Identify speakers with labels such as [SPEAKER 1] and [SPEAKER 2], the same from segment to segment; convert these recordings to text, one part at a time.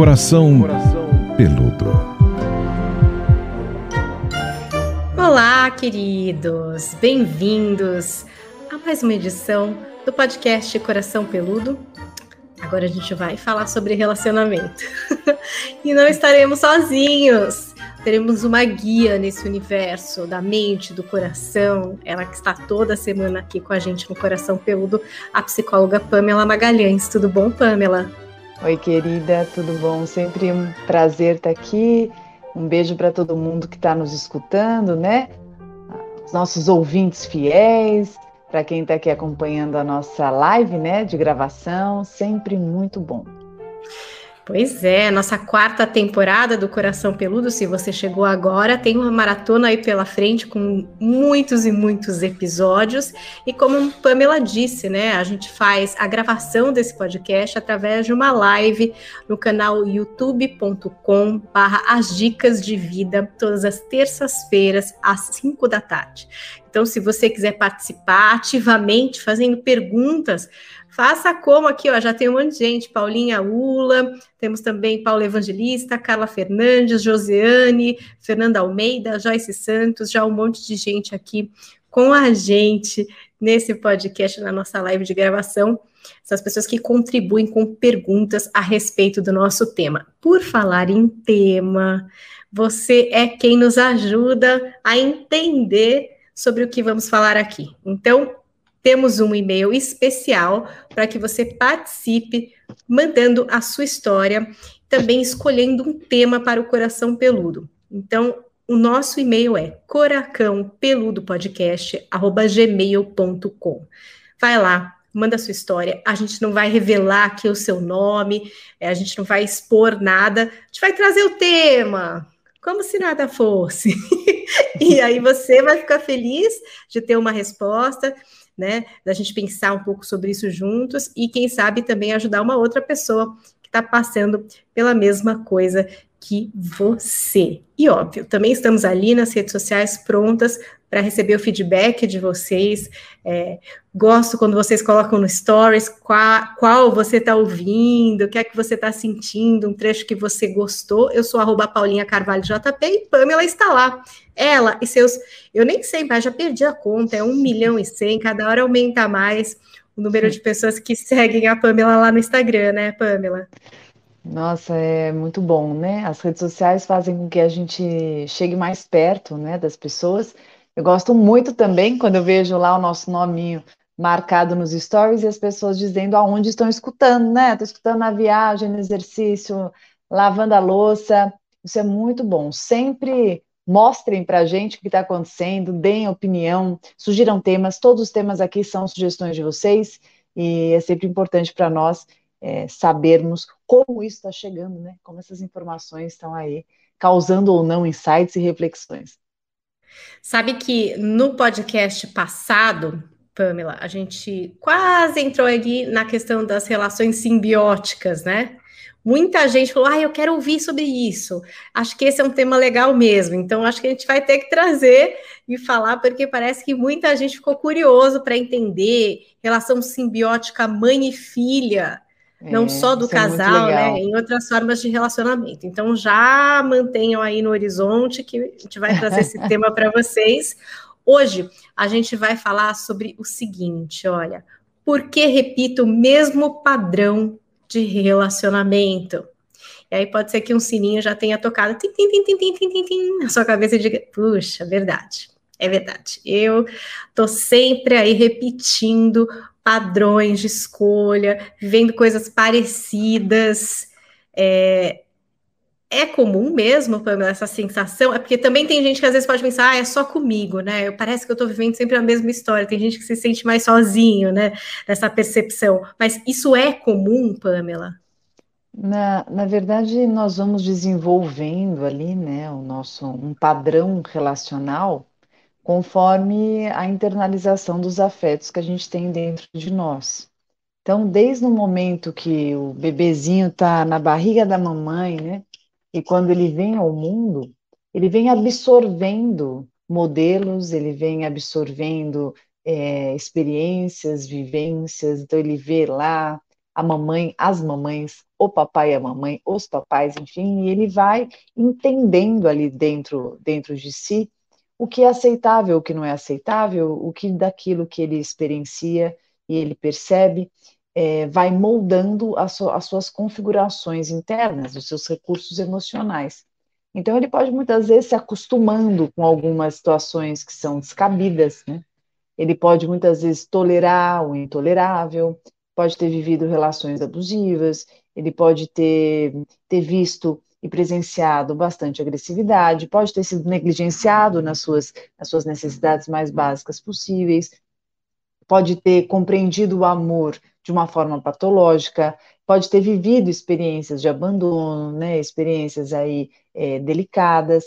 [SPEAKER 1] Coração Peludo.
[SPEAKER 2] Olá, queridos! Bem-vindos a mais uma edição do podcast Coração Peludo. Agora a gente vai falar sobre relacionamento. e não estaremos sozinhos. Teremos uma guia nesse universo da mente, do coração. Ela que está toda semana aqui com a gente no Coração Peludo, a psicóloga Pamela Magalhães. Tudo bom, Pamela?
[SPEAKER 3] Oi, querida, tudo bom? Sempre um prazer estar aqui. Um beijo para todo mundo que está nos escutando, né? Os nossos ouvintes fiéis, para quem está aqui acompanhando a nossa live, né, de gravação, sempre muito bom.
[SPEAKER 2] Pois é, nossa quarta temporada do Coração Peludo. Se você chegou agora, tem uma maratona aí pela frente com muitos e muitos episódios. E como Pamela disse, né, a gente faz a gravação desse podcast através de uma live no canal youtube.com/barra As Dicas de Vida, todas as terças-feiras às 5 da tarde. Então, se você quiser participar ativamente, fazendo perguntas Faça como aqui, ó, já tem um monte de gente, Paulinha Ula, temos também Paulo Evangelista, Carla Fernandes, Josiane, Fernanda Almeida, Joyce Santos, já um monte de gente aqui com a gente nesse podcast, na nossa live de gravação. Essas pessoas que contribuem com perguntas a respeito do nosso tema. Por falar em tema, você é quem nos ajuda a entender sobre o que vamos falar aqui. Então, temos um e-mail especial para que você participe, mandando a sua história, também escolhendo um tema para o coração peludo. Então, o nosso e-mail é coracãopeludopodcast@gmail.com. Vai lá, manda a sua história. A gente não vai revelar aqui o seu nome, é, a gente não vai expor nada. A gente vai trazer o tema, como se nada fosse. e aí você vai ficar feliz de ter uma resposta né? Da gente pensar um pouco sobre isso juntos e, quem sabe, também ajudar uma outra pessoa que está passando pela mesma coisa que você. E óbvio, também estamos ali nas redes sociais prontas para receber o feedback de vocês. É, gosto quando vocês colocam no stories qual, qual você está ouvindo, o que é que você está sentindo, um trecho que você gostou. Eu sou arroba Paulinha Carvalho JP e Pamela está lá. Ela e seus, eu nem sei, mas já perdi a conta, é um milhão e cem, cada hora aumenta mais o número de pessoas que seguem a Pamela lá no Instagram, né, Pamela?
[SPEAKER 3] Nossa, é muito bom, né? As redes sociais fazem com que a gente chegue mais perto, né, das pessoas. Eu gosto muito também quando eu vejo lá o nosso nominho marcado nos stories e as pessoas dizendo aonde estão escutando, né? Estou escutando na viagem, no exercício, lavando a louça. Isso é muito bom. Sempre mostrem para a gente o que está acontecendo, deem opinião, sugiram temas. Todos os temas aqui são sugestões de vocês e é sempre importante para nós é, sabermos como isso está chegando, né? Como essas informações estão aí, causando ou não insights e reflexões.
[SPEAKER 2] Sabe que no podcast passado, Pamela, a gente quase entrou ali na questão das relações simbióticas, né? Muita gente falou, ah, eu quero ouvir sobre isso. Acho que esse é um tema legal mesmo. Então, acho que a gente vai ter que trazer e falar, porque parece que muita gente ficou curioso para entender relação simbiótica mãe e filha não é, só do é casal, né, em outras formas de relacionamento. Então já mantenham aí no horizonte que a gente vai trazer esse tema para vocês. Hoje a gente vai falar sobre o seguinte, olha, por que repito o mesmo padrão de relacionamento? E aí pode ser que um sininho já tenha tocado tim, tim, tim, tim, tim, tim, tim, tim, na sua cabeça e diga, puxa, verdade. É verdade. Eu tô sempre aí repetindo padrões de escolha, vivendo coisas parecidas. É, é comum mesmo, Pamela, essa sensação? É porque também tem gente que às vezes pode pensar, ah, é só comigo, né? Parece que eu tô vivendo sempre a mesma história. Tem gente que se sente mais sozinho, né? Nessa percepção. Mas isso é comum, Pamela?
[SPEAKER 3] Na, na verdade, nós vamos desenvolvendo ali, né, o nosso um padrão relacional conforme a internalização dos afetos que a gente tem dentro de nós. Então, desde o momento que o bebezinho está na barriga da mamãe, né, e quando ele vem ao mundo, ele vem absorvendo modelos, ele vem absorvendo é, experiências, vivências, então ele vê lá a mamãe, as mamães o papai e a mamãe, os papais, enfim, e ele vai entendendo ali dentro, dentro de si o que é aceitável, o que não é aceitável, o que daquilo que ele experiencia e ele percebe, é, vai moldando as, su as suas configurações internas, os seus recursos emocionais. Então, ele pode muitas vezes se acostumando com algumas situações que são descabidas, né? Ele pode muitas vezes tolerar o intolerável, pode ter vivido relações abusivas, ele pode ter, ter visto e presenciado bastante agressividade, pode ter sido negligenciado nas suas, nas suas necessidades mais básicas possíveis, pode ter compreendido o amor de uma forma patológica, pode ter vivido experiências de abandono, né, experiências aí é, delicadas,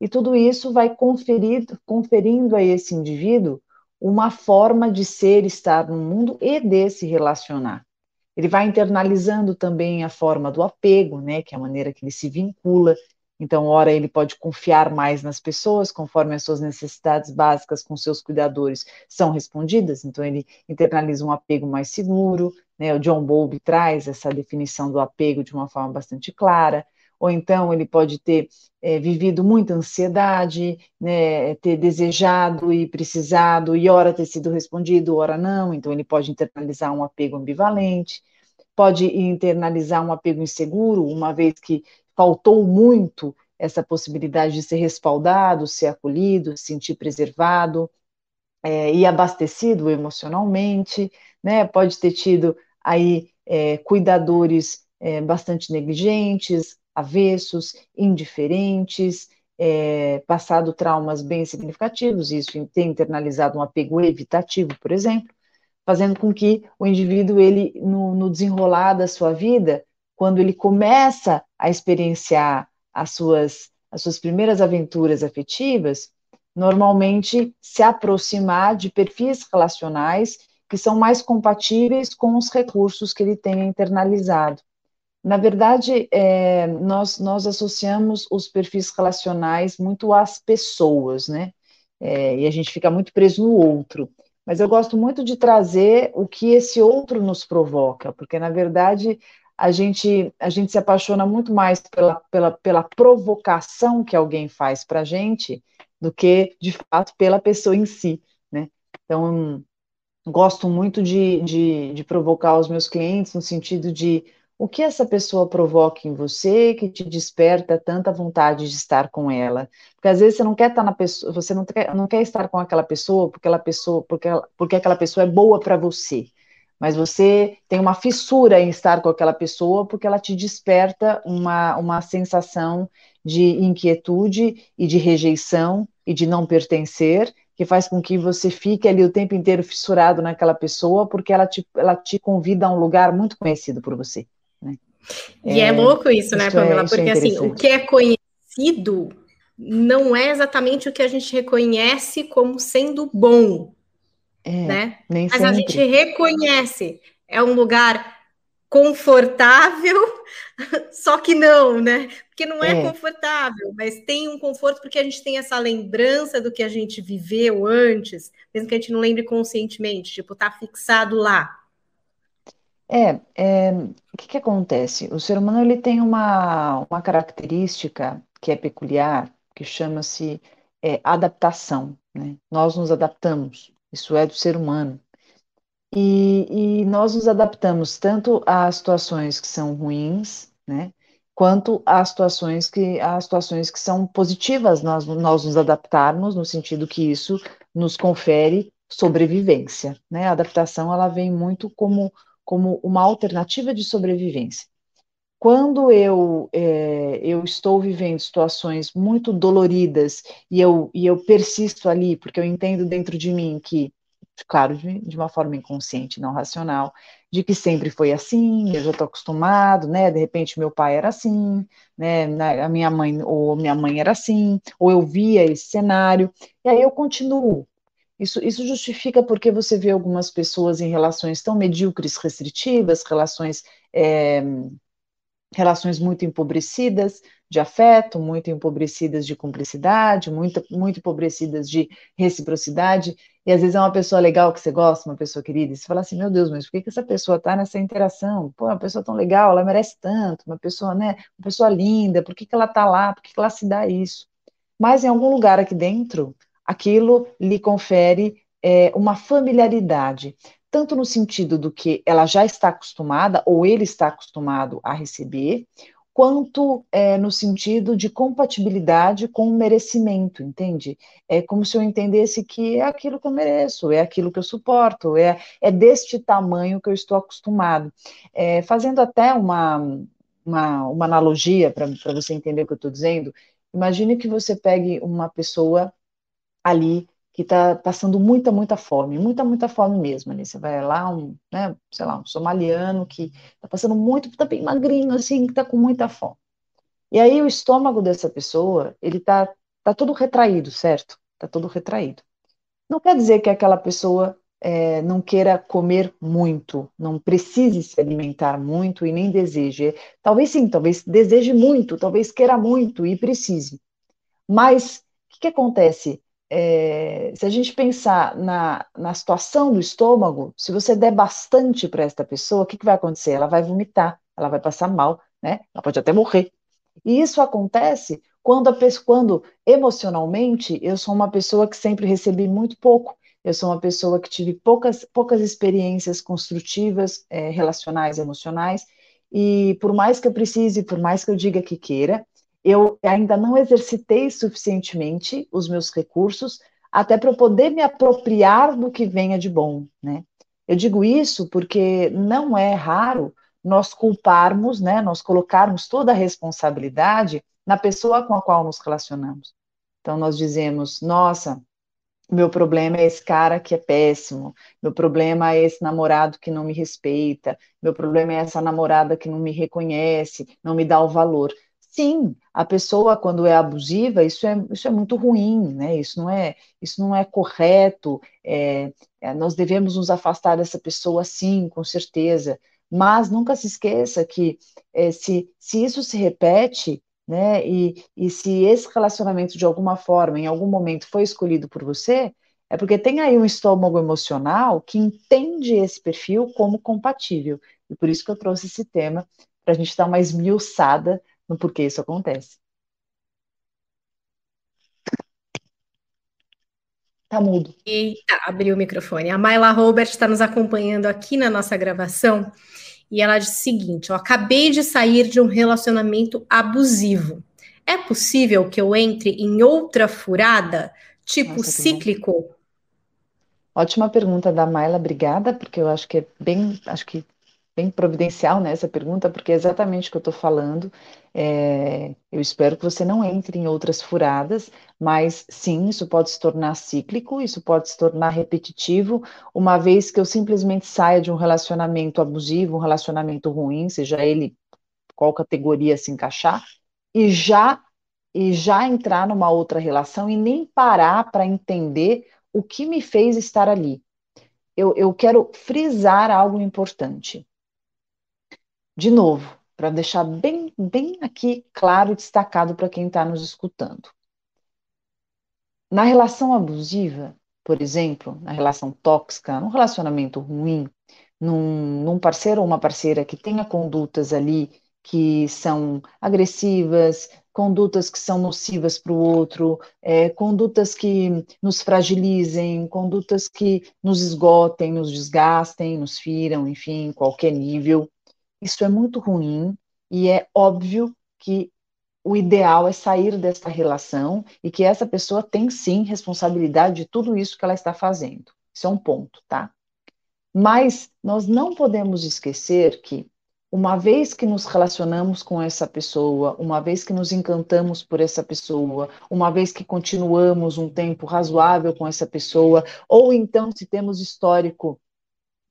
[SPEAKER 3] e tudo isso vai conferir, conferindo a esse indivíduo uma forma de ser, estar no mundo e de se relacionar. Ele vai internalizando também a forma do apego, né, que é a maneira que ele se vincula. Então, ora ele pode confiar mais nas pessoas, conforme as suas necessidades básicas com seus cuidadores são respondidas. Então, ele internaliza um apego mais seguro. Né? O John Bowlby traz essa definição do apego de uma forma bastante clara ou então ele pode ter é, vivido muita ansiedade, né, ter desejado e precisado, e ora ter sido respondido, ora não, então ele pode internalizar um apego ambivalente, pode internalizar um apego inseguro, uma vez que faltou muito essa possibilidade de ser respaldado, ser acolhido, se sentir preservado é, e abastecido emocionalmente, né, pode ter tido aí é, cuidadores é, bastante negligentes, avessos, indiferentes, é, passado traumas bem significativos, isso tem internalizado um apego evitativo, por exemplo, fazendo com que o indivíduo, ele, no, no desenrolar da sua vida, quando ele começa a experienciar as suas, as suas primeiras aventuras afetivas, normalmente se aproximar de perfis relacionais que são mais compatíveis com os recursos que ele tenha internalizado. Na verdade, é, nós, nós associamos os perfis relacionais muito às pessoas, né? É, e a gente fica muito preso no outro. Mas eu gosto muito de trazer o que esse outro nos provoca, porque, na verdade, a gente, a gente se apaixona muito mais pela, pela, pela provocação que alguém faz para a gente do que, de fato, pela pessoa em si, né? Então, gosto muito de, de, de provocar os meus clientes no sentido de o que essa pessoa provoca em você que te desperta tanta vontade de estar com ela? Porque às vezes você não quer estar na pessoa, você não quer, não quer estar com aquela pessoa porque aquela pessoa, porque, porque aquela pessoa é boa para você. Mas você tem uma fissura em estar com aquela pessoa porque ela te desperta uma, uma sensação de inquietude e de rejeição e de não pertencer, que faz com que você fique ali o tempo inteiro fissurado naquela pessoa porque ela te, ela te convida a um lugar muito conhecido por você.
[SPEAKER 2] E é, é louco isso, né, Pamela? É, porque é assim, o que é conhecido não é exatamente o que a gente reconhece como sendo bom, é, né? Mas sempre. a gente reconhece. É um lugar confortável, só que não, né? Porque não é, é, confortável, mas tem um conforto porque a gente tem essa lembrança do que a gente viveu antes, mesmo que a gente não lembre conscientemente, tipo, tá fixado lá.
[SPEAKER 3] É, é, o que que acontece? O ser humano ele tem uma, uma característica que é peculiar, que chama-se é, adaptação, né? Nós nos adaptamos, isso é do ser humano. E, e nós nos adaptamos tanto a situações que são ruins, né? Quanto a situações que, a situações que são positivas, nós, nós nos adaptarmos, no sentido que isso nos confere sobrevivência, né? A adaptação, ela vem muito como como uma alternativa de sobrevivência. Quando eu, é, eu estou vivendo situações muito doloridas e eu, e eu persisto ali, porque eu entendo dentro de mim que, claro, de, de uma forma inconsciente, não racional, de que sempre foi assim, eu já estou acostumado, né? De repente meu pai era assim, né? A minha mãe ou minha mãe era assim, ou eu via esse cenário, e aí eu continuo isso, isso justifica porque você vê algumas pessoas em relações tão medíocres, restritivas, relações é, relações muito empobrecidas de afeto, muito empobrecidas de cumplicidade, muito, muito empobrecidas de reciprocidade, e às vezes é uma pessoa legal que você gosta, uma pessoa querida, e você fala assim, meu Deus, mas por que, que essa pessoa está nessa interação? Pô, uma pessoa tão legal, ela merece tanto, uma pessoa, né, uma pessoa linda, por que, que ela está lá, por que, que ela se dá isso? Mas em algum lugar aqui dentro, aquilo lhe confere é, uma familiaridade, tanto no sentido do que ela já está acostumada, ou ele está acostumado a receber, quanto é, no sentido de compatibilidade com o merecimento, entende? É como se eu entendesse que é aquilo que eu mereço, é aquilo que eu suporto, é, é deste tamanho que eu estou acostumado. É, fazendo até uma, uma, uma analogia para você entender o que eu estou dizendo, imagine que você pegue uma pessoa ali que está passando muita, muita fome, muita, muita fome mesmo. Ali. Você vai lá, um, né, sei lá, um somaliano que está passando muito, está bem magrinho, assim, que está com muita fome. E aí o estômago dessa pessoa, ele está tá todo retraído, certo? Está todo retraído. Não quer dizer que aquela pessoa é, não queira comer muito, não precise se alimentar muito e nem deseje. Talvez sim, talvez deseje muito, talvez queira muito e precise. Mas o que, que acontece? É, se a gente pensar na, na situação do estômago, se você der bastante para esta pessoa, o que, que vai acontecer? Ela vai vomitar, ela vai passar mal, né? Ela pode até morrer. E isso acontece quando, quando emocionalmente eu sou uma pessoa que sempre recebi muito pouco. Eu sou uma pessoa que tive poucas, poucas experiências construtivas, é, relacionais, emocionais, e por mais que eu precise, por mais que eu diga que queira, eu ainda não exercitei suficientemente os meus recursos até para eu poder me apropriar do que venha de bom, né? Eu digo isso porque não é raro nós culparmos, né, nós colocarmos toda a responsabilidade na pessoa com a qual nos relacionamos. Então nós dizemos, nossa, meu problema é esse cara que é péssimo, meu problema é esse namorado que não me respeita, meu problema é essa namorada que não me reconhece, não me dá o valor. Sim, a pessoa quando é abusiva, isso é, isso é muito ruim, né? Isso não é, isso não é correto. É, é, nós devemos nos afastar dessa pessoa, sim, com certeza. Mas nunca se esqueça que é, se, se isso se repete, né? E, e se esse relacionamento de alguma forma, em algum momento, foi escolhido por você, é porque tem aí um estômago emocional que entende esse perfil como compatível. E por isso que eu trouxe esse tema para a gente dar uma esmiuçada no porquê isso acontece. Tá mudo.
[SPEAKER 2] Eita, abriu o microfone. A Mayla Robert está nos acompanhando aqui na nossa gravação e ela diz o seguinte: eu acabei de sair de um relacionamento abusivo. É possível que eu entre em outra furada, tipo nossa, cíclico?
[SPEAKER 3] Ótima pergunta da Mayla, obrigada, porque eu acho que é bem, acho que bem providencial né, essa pergunta, porque é exatamente o que eu estou falando. É, eu espero que você não entre em outras furadas, mas sim, isso pode se tornar cíclico, isso pode se tornar repetitivo, uma vez que eu simplesmente saia de um relacionamento abusivo, um relacionamento ruim, seja ele qual categoria se encaixar, e já e já entrar numa outra relação e nem parar para entender o que me fez estar ali. Eu, eu quero frisar algo importante. De novo, para deixar bem, bem aqui claro e destacado para quem está nos escutando. Na relação abusiva, por exemplo, na relação tóxica, num relacionamento ruim, num, num parceiro ou uma parceira que tenha condutas ali que são agressivas, condutas que são nocivas para o outro, é, condutas que nos fragilizem, condutas que nos esgotem, nos desgastem, nos firam, enfim, qualquer nível. Isso é muito ruim e é óbvio que o ideal é sair dessa relação e que essa pessoa tem sim responsabilidade de tudo isso que ela está fazendo. Isso é um ponto, tá? Mas nós não podemos esquecer que uma vez que nos relacionamos com essa pessoa, uma vez que nos encantamos por essa pessoa, uma vez que continuamos um tempo razoável com essa pessoa, ou então se temos histórico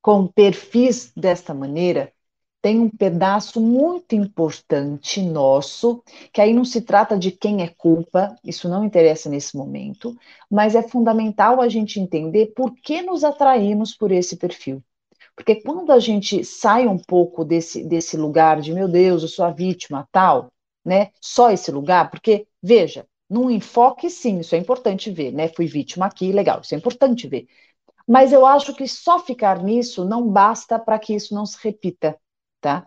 [SPEAKER 3] com perfis desta maneira, tem um pedaço muito importante nosso, que aí não se trata de quem é culpa, isso não interessa nesse momento, mas é fundamental a gente entender por que nos atraímos por esse perfil. Porque quando a gente sai um pouco desse, desse lugar de, meu Deus, eu sou a vítima, tal, né? Só esse lugar, porque, veja, num enfoque, sim, isso é importante ver, né? Fui vítima aqui, legal, isso é importante ver. Mas eu acho que só ficar nisso não basta para que isso não se repita, tá?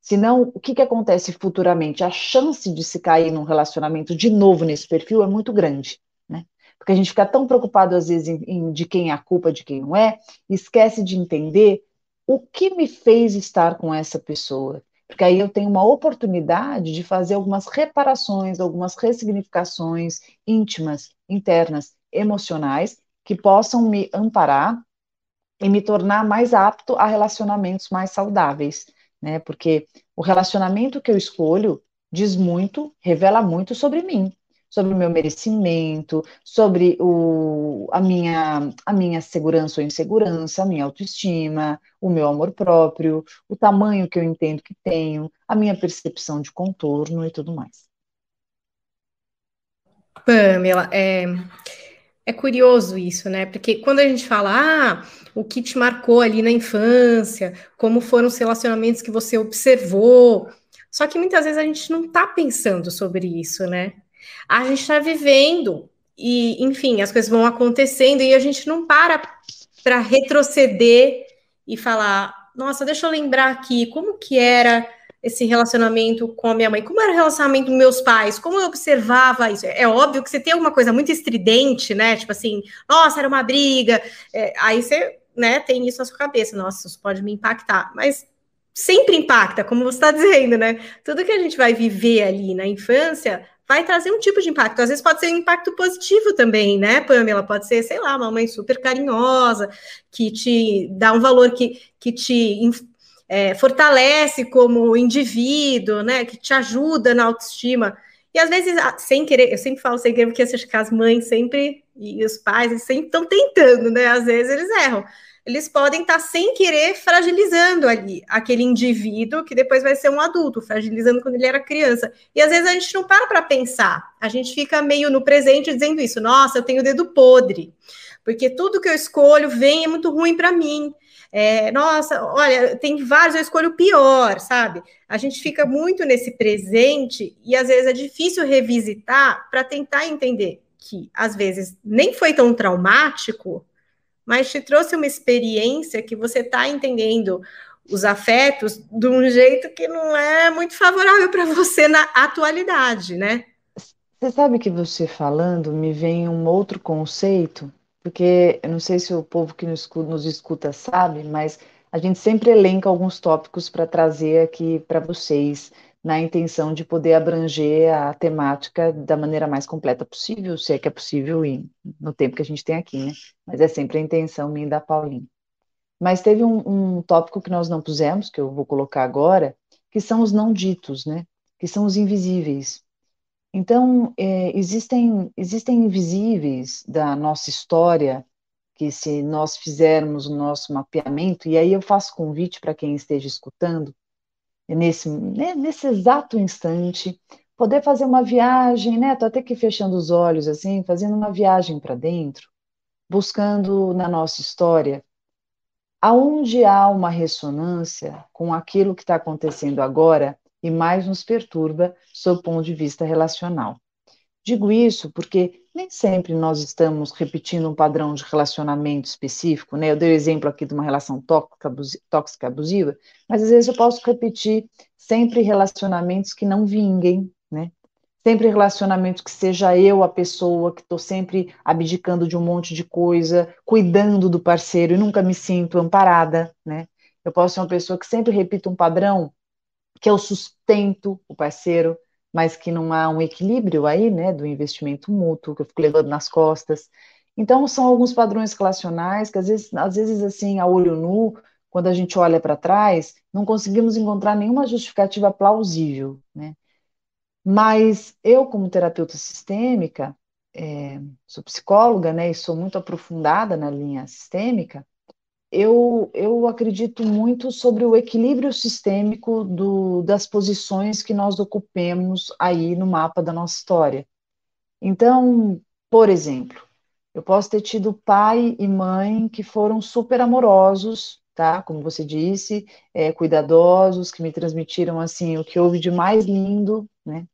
[SPEAKER 3] Senão, o que, que acontece futuramente? A chance de se cair num relacionamento de novo nesse perfil é muito grande, né? Porque a gente fica tão preocupado, às vezes, em, em, de quem é a culpa, de quem não é, esquece de entender o que me fez estar com essa pessoa. Porque aí eu tenho uma oportunidade de fazer algumas reparações, algumas ressignificações íntimas, internas, emocionais, que possam me amparar e me tornar mais apto a relacionamentos mais saudáveis, né? Porque o relacionamento que eu escolho diz muito, revela muito sobre mim, sobre o meu merecimento, sobre o, a, minha, a minha segurança ou insegurança, a minha autoestima, o meu amor próprio, o tamanho que eu entendo que tenho, a minha percepção de contorno e tudo mais.
[SPEAKER 2] Pamela, é, é curioso isso, né? Porque quando a gente fala, ah, o que te marcou ali na infância, como foram os relacionamentos que você observou, só que muitas vezes a gente não está pensando sobre isso, né? A gente está vivendo e, enfim, as coisas vão acontecendo e a gente não para para retroceder e falar, nossa, deixa eu lembrar aqui como que era esse relacionamento com a minha mãe, como era o relacionamento com meus pais, como eu observava isso. É óbvio que você tem alguma coisa muito estridente, né? Tipo assim, nossa, era uma briga. É, aí você, né, tem isso na sua cabeça, nossa, isso pode me impactar. Mas sempre impacta, como você está dizendo, né? Tudo que a gente vai viver ali na infância vai trazer um tipo de impacto. Às vezes pode ser um impacto positivo também, né, Pamela? Pode ser, sei lá, uma mãe super carinhosa, que te dá um valor que, que te é, fortalece como indivíduo, né? Que te ajuda na autoestima. E às vezes, sem querer, eu sempre falo sem querer, porque acho que as mães sempre e os pais sempre estão tentando, né? Às vezes eles erram eles podem estar sem querer fragilizando ali aquele indivíduo que depois vai ser um adulto, fragilizando quando ele era criança. E às vezes a gente não para para pensar, a gente fica meio no presente dizendo isso: nossa, eu tenho o dedo podre, porque tudo que eu escolho vem é muito ruim para mim. É, nossa, olha, tem vários, eu escolho o pior, sabe? A gente fica muito nesse presente e às vezes é difícil revisitar para tentar entender que às vezes nem foi tão traumático, mas te trouxe uma experiência que você está entendendo os afetos de um jeito que não é muito favorável para você na atualidade, né?
[SPEAKER 3] Você sabe que você falando me vem um outro conceito, porque eu não sei se o povo que nos escuta, nos escuta sabe, mas a gente sempre elenca alguns tópicos para trazer aqui para vocês na intenção de poder abranger a temática da maneira mais completa possível, se é que é possível e no tempo que a gente tem aqui, né? Mas é sempre a intenção minha da Paulinha. Mas teve um, um tópico que nós não pusemos, que eu vou colocar agora, que são os não ditos, né? Que são os invisíveis. Então, é, existem, existem invisíveis da nossa história que se nós fizermos o nosso mapeamento, e aí eu faço convite para quem esteja escutando, nesse, né, nesse exato instante, poder fazer uma viagem, né? Tô até aqui fechando os olhos, assim, fazendo uma viagem para dentro, buscando na nossa história aonde há uma ressonância com aquilo que está acontecendo agora e mais nos perturba sob o ponto de vista relacional. Digo isso porque nem sempre nós estamos repetindo um padrão de relacionamento específico, né? Eu dei o exemplo aqui de uma relação tóxica, abusiva, mas às vezes eu posso repetir sempre relacionamentos que não vinguem, né? Sempre relacionamentos que seja eu a pessoa que estou sempre abdicando de um monte de coisa, cuidando do parceiro e nunca me sinto amparada, né? Eu posso ser uma pessoa que sempre repita um padrão que eu sustento o parceiro, mas que não há um equilíbrio aí, né, do investimento mútuo, que eu fico levando nas costas. Então, são alguns padrões relacionais que, às vezes, às vezes assim, a olho nu, quando a gente olha para trás, não conseguimos encontrar nenhuma justificativa plausível, né? Mas eu, como terapeuta sistêmica, é, sou psicóloga, né, e sou muito aprofundada na linha sistêmica, eu, eu acredito muito sobre o equilíbrio sistêmico do, das posições que nós ocupemos aí no mapa da nossa história. Então, por exemplo, eu posso ter tido pai e mãe que foram super amorosos, tá? Como você disse, é, cuidadosos, que me transmitiram assim o que houve de mais lindo, né?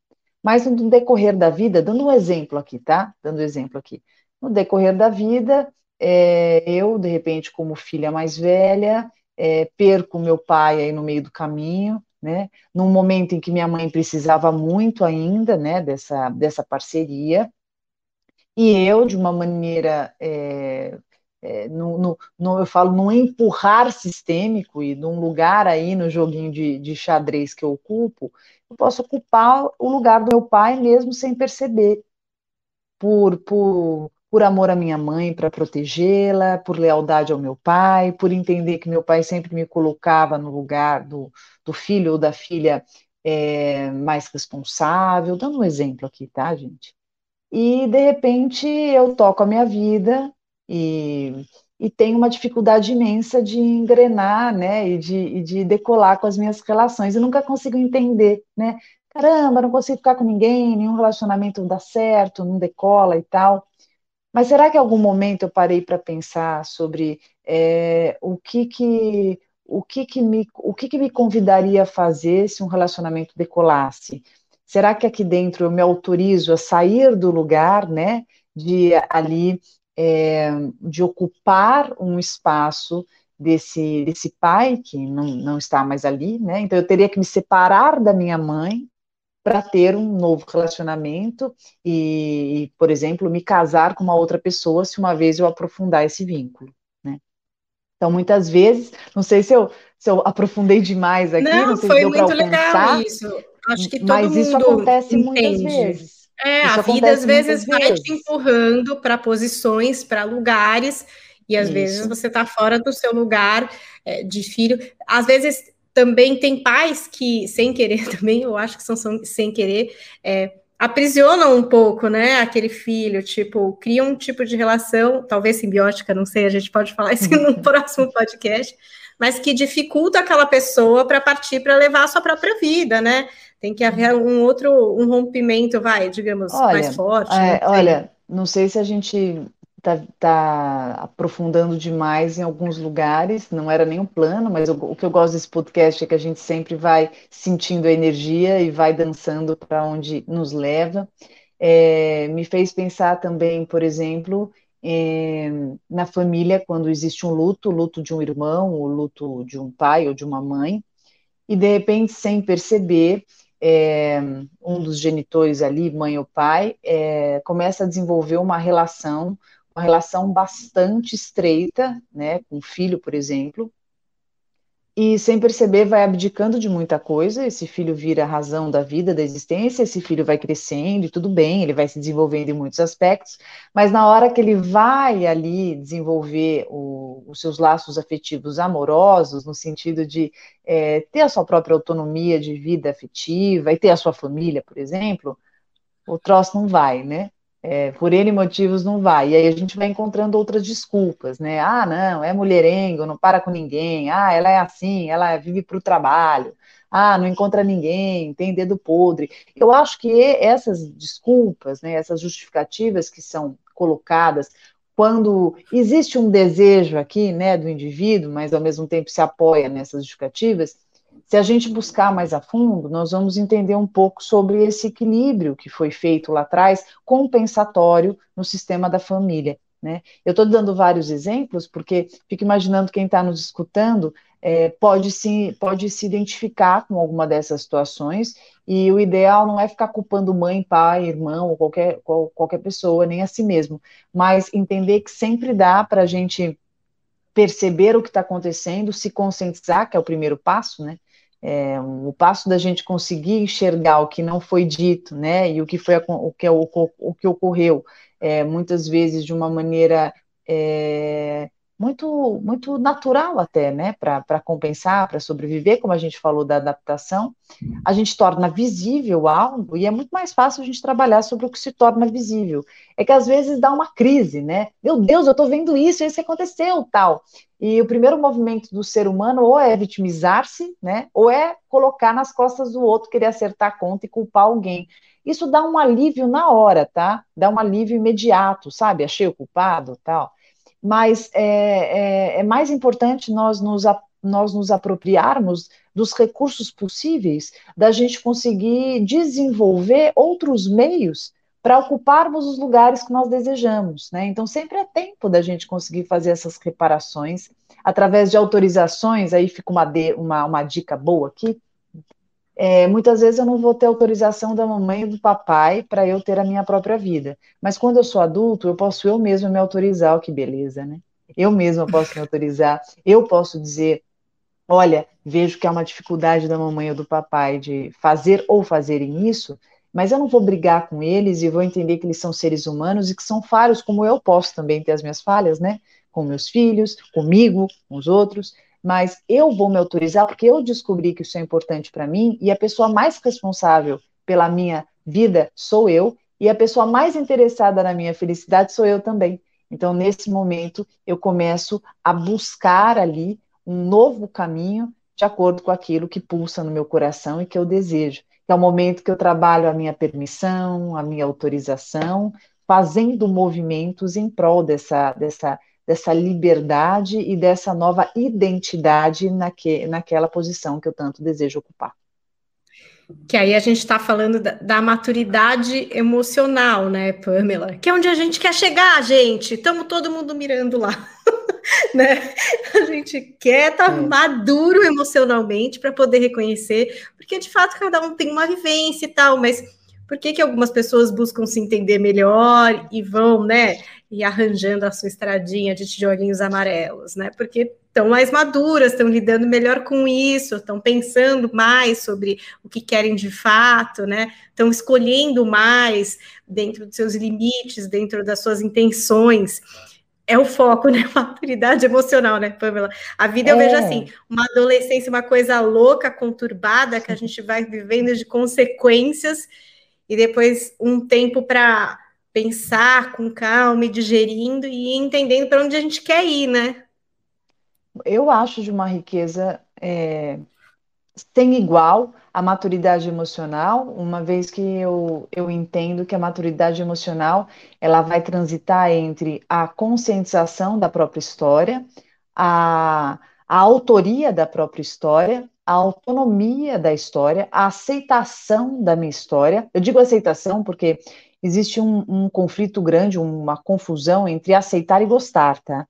[SPEAKER 3] Mas no decorrer da vida, dando um exemplo aqui, tá? Dando um exemplo aqui. No decorrer da vida, é, eu, de repente, como filha mais velha, é, perco meu pai aí no meio do caminho, né? Num momento em que minha mãe precisava muito ainda, né? Dessa, dessa parceria. E eu, de uma maneira é, é, no, no, no, eu falo num empurrar sistêmico e num lugar aí no joguinho de, de xadrez que eu ocupo, eu posso ocupar o lugar do meu pai mesmo sem perceber, por, por, por amor à minha mãe para protegê-la, por lealdade ao meu pai, por entender que meu pai sempre me colocava no lugar do, do filho ou da filha é, mais responsável, dando um exemplo aqui, tá, gente? E de repente eu toco a minha vida e, e tenho uma dificuldade imensa de engrenar, né, e de, e de decolar com as minhas relações, e nunca consigo entender, né, caramba, não consigo ficar com ninguém, nenhum relacionamento dá certo, não decola e tal, mas será que em algum momento eu parei para pensar sobre é, o que que o que que me o que que me convidaria a fazer se um relacionamento decolasse? Será que aqui dentro eu me autorizo a sair do lugar, né, de ali é, de ocupar um espaço desse, desse pai que não, não está mais ali, né? Então eu teria que me separar da minha mãe para ter um novo relacionamento e, por exemplo, me casar com uma outra pessoa se uma vez eu aprofundar esse vínculo, né? Então, muitas vezes, não sei se eu, se eu aprofundei demais aqui, não, não sei
[SPEAKER 2] foi
[SPEAKER 3] se
[SPEAKER 2] muito legal isso. Acho que todo
[SPEAKER 3] mas isso acontece
[SPEAKER 2] entende.
[SPEAKER 3] muitas vezes.
[SPEAKER 2] É, Isso a vida às vezes vai vezes. te empurrando para posições, para lugares, e às Isso. vezes você está fora do seu lugar é, de filho. Às vezes também tem pais que, sem querer também, eu acho que são, são sem querer, é, aprisionam um pouco, né, aquele filho, tipo, criam um tipo de relação, talvez simbiótica, não sei, a gente pode falar isso no próximo podcast, mas que dificulta aquela pessoa para partir para levar a sua própria vida, né? Tem que haver um outro, um rompimento, vai, digamos, olha, mais forte.
[SPEAKER 3] É, não olha, não sei se a gente está tá aprofundando demais em alguns lugares, não era nem um plano, mas o, o que eu gosto desse podcast é que a gente sempre vai sentindo a energia e vai dançando para onde nos leva. É, me fez pensar também, por exemplo, é, na família, quando existe um luto, o luto de um irmão, o luto de um pai ou de uma mãe, e de repente, sem perceber, é, um dos genitores ali, mãe ou pai, é, começa a desenvolver uma relação, uma relação bastante estreita, né, com o filho, por exemplo, e sem perceber vai abdicando de muita coisa, esse filho vira a razão da vida, da existência, esse filho vai crescendo e tudo bem, ele vai se desenvolvendo em muitos aspectos, mas na hora que ele vai ali desenvolver o, os seus laços afetivos amorosos, no sentido de é, ter a sua própria autonomia de vida afetiva e ter a sua família, por exemplo, o troço não vai, né? É, por N motivos não vai. E aí a gente vai encontrando outras desculpas, né? Ah, não, é mulherengo, não para com ninguém. Ah, ela é assim, ela vive para o trabalho. Ah, não encontra ninguém, tem dedo podre. Eu acho que essas desculpas, né, essas justificativas que são colocadas quando existe um desejo aqui, né, do indivíduo, mas ao mesmo tempo se apoia nessas justificativas, se a gente buscar mais a fundo, nós vamos entender um pouco sobre esse equilíbrio que foi feito lá atrás, compensatório no sistema da família. Né? Eu estou dando vários exemplos porque fico imaginando quem está nos escutando é, pode, se, pode se identificar com alguma dessas situações e o ideal não é ficar culpando mãe, pai, irmão ou qualquer, qual, qualquer pessoa, nem a si mesmo, mas entender que sempre dá para a gente perceber o que está acontecendo, se conscientizar, que é o primeiro passo, né? É, o passo da gente conseguir enxergar o que não foi dito, né, e o que foi o que, o, o que ocorreu, é, muitas vezes de uma maneira é, muito, muito natural até, né, para compensar, para sobreviver, como a gente falou da adaptação, a gente torna visível algo e é muito mais fácil a gente trabalhar sobre o que se torna visível. É que às vezes dá uma crise, né? Meu Deus, eu estou vendo isso, isso aconteceu, tal. E o primeiro movimento do ser humano ou é vitimizar-se, né, ou é colocar nas costas do outro, querer acertar a conta e culpar alguém. Isso dá um alívio na hora, tá? Dá um alívio imediato, sabe? Achei o culpado, tal. Mas é, é, é mais importante nós nos, nós nos apropriarmos dos recursos possíveis, da gente conseguir desenvolver outros meios para ocuparmos os lugares que nós desejamos, né? Então sempre é tempo da gente conseguir fazer essas reparações através de autorizações. Aí fica uma, uma, uma dica boa aqui. É, muitas vezes eu não vou ter autorização da mamãe e do papai para eu ter a minha própria vida. Mas quando eu sou adulto, eu posso eu mesmo me autorizar, oh, que beleza, né? Eu mesma posso me autorizar, eu posso dizer, olha, vejo que há uma dificuldade da mamãe ou do papai de fazer ou fazerem isso, mas eu não vou brigar com eles e vou entender que eles são seres humanos e que são falhos, como eu posso também ter as minhas falhas, né? Com meus filhos, comigo, com os outros, mas eu vou me autorizar porque eu descobri que isso é importante para mim e a pessoa mais responsável pela minha vida sou eu e a pessoa mais interessada na minha felicidade sou eu também. Então, nesse momento, eu começo a buscar ali um novo caminho de acordo com aquilo que pulsa no meu coração e que eu desejo é o momento que eu trabalho a minha permissão, a minha autorização, fazendo movimentos em prol dessa, dessa, dessa liberdade e dessa nova identidade naque, naquela posição que eu tanto desejo ocupar.
[SPEAKER 2] Que aí a gente está falando da, da, maturidade emocional, né, Pamela? Que é onde a gente quer chegar, gente. Estamos todo mundo mirando lá. né? A gente quer estar tá é. maduro emocionalmente para poder reconhecer, porque de fato cada um tem uma vivência e tal, mas por que, que algumas pessoas buscam se entender melhor e vão, né, e arranjando a sua estradinha de tijolinhos amarelos, né? Porque estão mais maduras, estão lidando melhor com isso, estão pensando mais sobre o que querem de fato, né? Estão escolhendo mais dentro dos seus limites, dentro das suas intenções é o foco, né? Maturidade emocional, né, Pamela? A vida eu é. vejo assim, uma adolescência, uma coisa louca, conturbada, que a gente vai vivendo de consequências, e depois um tempo para pensar com calma e digerindo e entendendo para onde a gente quer ir, né?
[SPEAKER 3] Eu acho de uma riqueza é, sem igual a maturidade emocional, uma vez que eu, eu entendo que a maturidade emocional ela vai transitar entre a conscientização da própria história, a, a autoria da própria história, a autonomia da história, a aceitação da minha história. Eu digo aceitação porque existe um, um conflito grande, uma confusão entre aceitar e gostar, tá?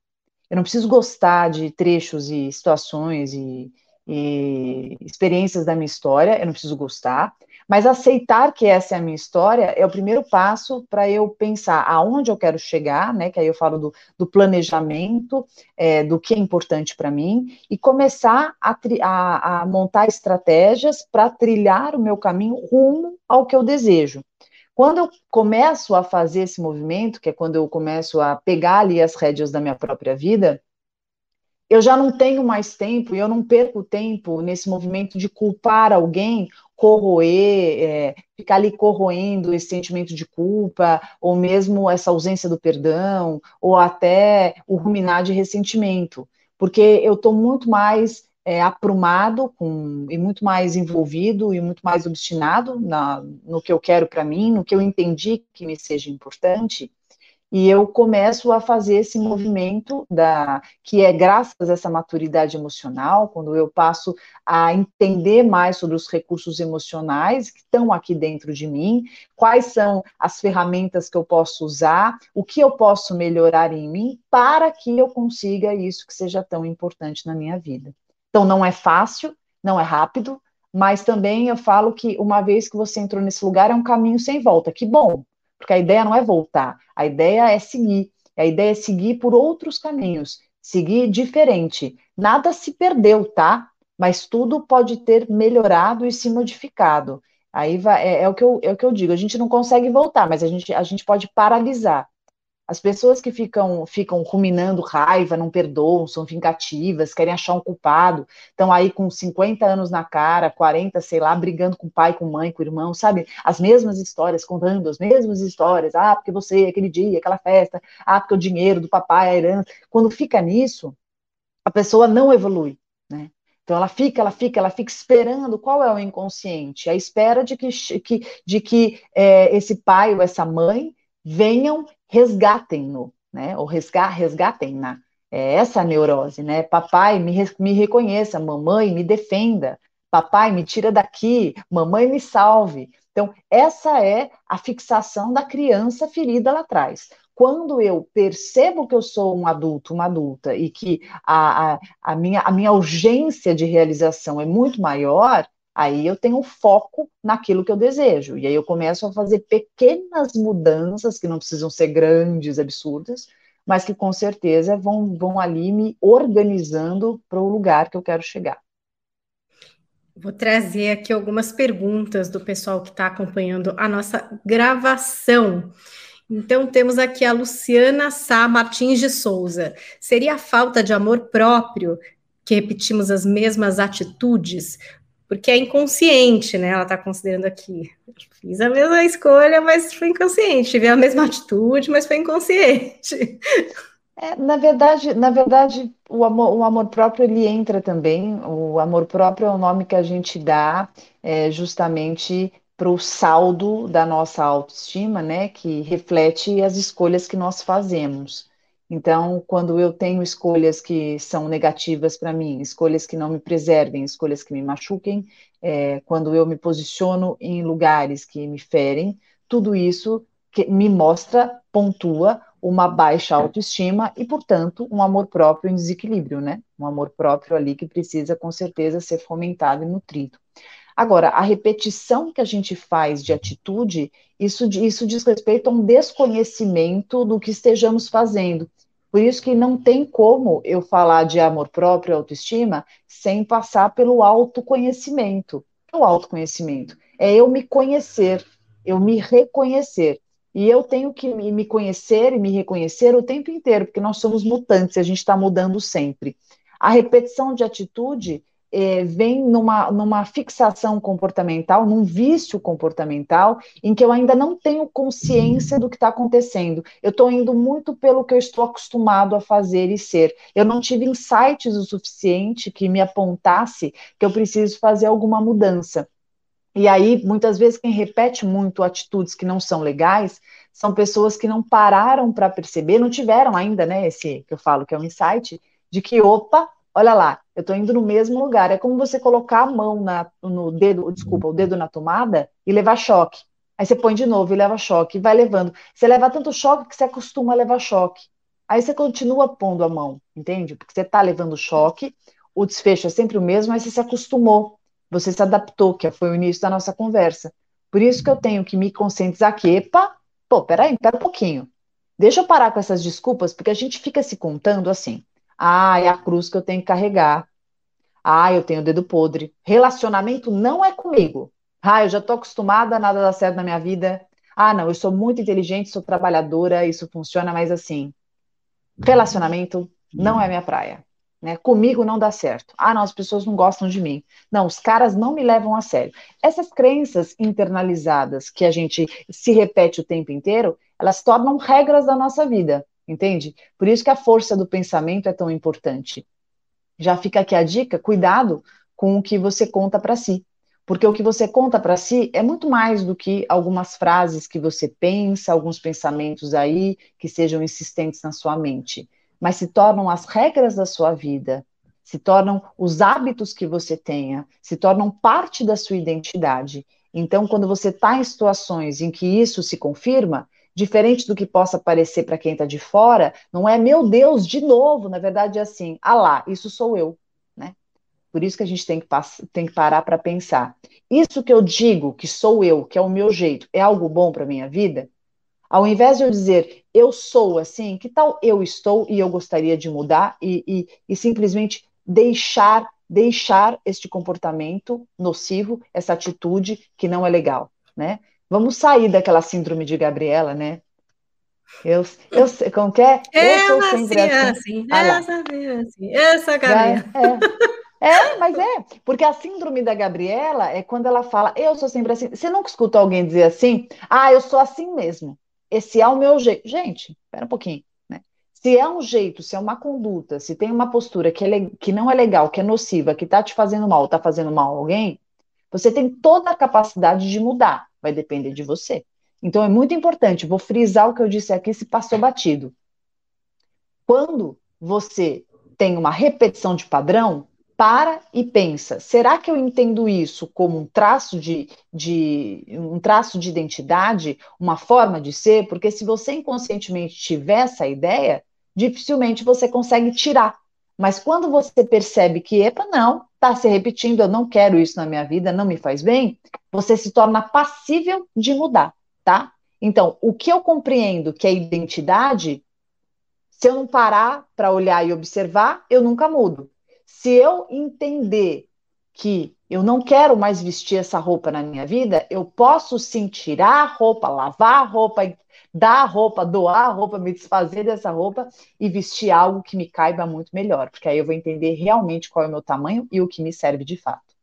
[SPEAKER 3] Eu não preciso gostar de trechos e situações e, e experiências da minha história, eu não preciso gostar, mas aceitar que essa é a minha história é o primeiro passo para eu pensar aonde eu quero chegar, né? Que aí eu falo do, do planejamento, é, do que é importante para mim, e começar a, a, a montar estratégias para trilhar o meu caminho rumo ao que eu desejo. Quando eu começo a fazer esse movimento, que é quando eu começo a pegar ali as rédeas da minha própria vida, eu já não tenho mais tempo e eu não perco tempo nesse movimento de culpar alguém, corroer, é, ficar ali corroendo esse sentimento de culpa, ou mesmo essa ausência do perdão, ou até o ruminar de ressentimento, porque eu estou muito mais é, aprumado com, e muito mais envolvido e muito mais obstinado na, no que eu quero para mim, no que eu entendi que me seja importante, e eu começo a fazer esse movimento da que é graças a essa maturidade emocional, quando eu passo a entender mais sobre os recursos emocionais que estão aqui dentro de mim, quais são as ferramentas que eu posso usar, o que eu posso melhorar em mim para que eu consiga isso que seja tão importante na minha vida. Então não é fácil, não é rápido, mas também eu falo que uma vez que você entrou nesse lugar é um caminho sem volta. Que bom, porque a ideia não é voltar, a ideia é seguir. A ideia é seguir por outros caminhos, seguir diferente. Nada se perdeu, tá? Mas tudo pode ter melhorado e se modificado. Aí vai, é, é, o que eu, é o que eu digo, a gente não consegue voltar, mas a gente, a gente pode paralisar. As pessoas que ficam, ficam ruminando raiva, não perdoam, são vingativas, querem achar um culpado, estão aí com 50 anos na cara, 40, sei lá, brigando com pai, com mãe, com irmão, sabe? As mesmas histórias, contando as mesmas histórias. Ah, porque você, aquele dia, aquela festa, ah, porque o dinheiro do papai, a herança. Quando fica nisso, a pessoa não evolui, né? Então ela fica, ela fica, ela fica esperando qual é o inconsciente, a espera de que, que de que é, esse pai ou essa mãe venham resgatem-no. né? Ou resgatem na é essa neurose, né? Papai me, me reconheça, mamãe me defenda, papai me tira daqui, mamãe me salve. Então, essa é a fixação da criança ferida lá atrás. Quando eu percebo que eu sou um adulto, uma adulta, e que a, a, a, minha, a minha urgência de realização é muito maior, aí eu tenho foco naquilo que eu desejo. E aí eu começo a fazer pequenas mudanças, que não precisam ser grandes, absurdas, mas que com certeza vão, vão ali me organizando para o lugar que eu quero chegar.
[SPEAKER 2] Vou trazer aqui algumas perguntas do pessoal que está acompanhando a nossa gravação. Então, temos aqui a Luciana Sá Martins de Souza. Seria a falta de amor próprio que repetimos as mesmas atitudes? Porque é inconsciente, né? Ela está considerando aqui. Fiz a mesma escolha, mas foi inconsciente. Tive a mesma atitude, mas foi inconsciente.
[SPEAKER 3] É, na verdade, na verdade, o amor, o amor próprio ele entra também. O amor próprio é o nome que a gente dá é, justamente para o saldo da nossa autoestima, né? Que reflete as escolhas que nós fazemos. Então, quando eu tenho escolhas que são negativas para mim, escolhas que não me preservem, escolhas que me machuquem, é, quando eu me posiciono em lugares que me ferem, tudo isso que me mostra, pontua uma baixa autoestima e, portanto, um amor próprio em desequilíbrio, né? Um amor próprio ali que precisa, com certeza, ser fomentado e nutrido. Agora, a repetição que a gente faz de atitude, isso, isso diz respeito a um desconhecimento do que estejamos fazendo. Por isso que não tem como eu falar de amor próprio e autoestima sem passar pelo autoconhecimento. O autoconhecimento é eu me conhecer, eu me reconhecer. E eu tenho que me conhecer e me reconhecer o tempo inteiro, porque nós somos mutantes, a gente está mudando sempre. A repetição de atitude é, vem numa, numa fixação comportamental, num vício comportamental, em que eu ainda não tenho consciência do que está acontecendo. Eu estou indo muito pelo que eu estou acostumado a fazer e ser. Eu não tive insights o suficiente que me apontasse que eu preciso fazer alguma mudança. E aí, muitas vezes, quem repete muito atitudes que não são legais são pessoas que não pararam para perceber, não tiveram ainda, né, esse que eu falo que é um insight, de que, opa, olha lá, eu estou indo no mesmo lugar. É como você colocar a mão na, no dedo, desculpa, o dedo na tomada e levar choque. Aí você põe de novo e leva choque, e vai levando. Você leva tanto choque que você acostuma a levar choque. Aí você continua pondo a mão, entende? Porque você está levando choque, o desfecho é sempre o mesmo, mas você se acostumou, você se adaptou, que foi o início da nossa conversa. Por isso que eu tenho que me conscientizar que, epa, pô, peraí, pera um pouquinho. Deixa eu parar com essas desculpas, porque a gente fica se contando assim. Ah, é a cruz que eu tenho que carregar. Ah, eu tenho o dedo podre. Relacionamento não é comigo. Ah, eu já estou acostumada nada dar certo na minha vida. Ah, não, eu sou muito inteligente, sou trabalhadora, isso funciona, mas assim, relacionamento não é minha praia. Né? Comigo não dá certo. Ah, não, as pessoas não gostam de mim. Não, os caras não me levam a sério. Essas crenças internalizadas que a gente se repete o tempo inteiro, elas tornam regras da nossa vida entende? Por isso que a força do pensamento é tão importante. Já fica aqui a dica, cuidado com o que você conta para si. Porque o que você conta para si é muito mais do que algumas frases que você pensa, alguns pensamentos aí que sejam insistentes na sua mente, mas se tornam as regras da sua vida, se tornam os hábitos que você tenha, se tornam parte da sua identidade. Então, quando você está em situações em que isso se confirma, diferente do que possa parecer para quem está de fora, não é meu Deus, de novo, na verdade é assim, ah lá, isso sou eu, né? Por isso que a gente tem que, tem que parar para pensar. Isso que eu digo que sou eu, que é o meu jeito, é algo bom para minha vida? Ao invés de eu dizer eu sou assim, que tal eu estou e eu gostaria de mudar e, e, e simplesmente deixar deixar este comportamento nocivo, essa atitude que não é legal, né? Vamos sair daquela síndrome de Gabriela, né? Eu, eu sei, como que é?
[SPEAKER 2] Eu sou sempre assim. assim. Ah, essa, assim. Essa Gabriela.
[SPEAKER 3] É, é, mas é, porque a síndrome da Gabriela é quando ela fala, eu sou sempre assim. Você nunca escuta alguém dizer assim, ah, eu sou assim mesmo. Esse é o meu jeito. Gente, espera um pouquinho. Né? Se é um jeito, se é uma conduta, se tem uma postura que, é, que não é legal, que é nociva, que está te fazendo mal, está fazendo mal a alguém, você tem toda a capacidade de mudar vai depender de você. Então é muito importante, vou frisar o que eu disse aqui se passou batido. Quando você tem uma repetição de padrão, para e pensa: será que eu entendo isso como um traço de, de, um traço de identidade, uma forma de ser? Porque se você inconscientemente tiver essa ideia, dificilmente você consegue tirar. Mas quando você percebe que, epa, não, está se repetindo, eu não quero isso na minha vida, não me faz bem, você se torna passível de mudar, tá? Então, o que eu compreendo que é identidade, se eu não parar para olhar e observar, eu nunca mudo. Se eu entender que eu não quero mais vestir essa roupa na minha vida, eu posso sim tirar a roupa, lavar a roupa, dar a roupa, doar a roupa, me desfazer dessa roupa e vestir algo que me caiba muito melhor, porque aí eu vou entender realmente qual é o meu tamanho e o que me serve de fato.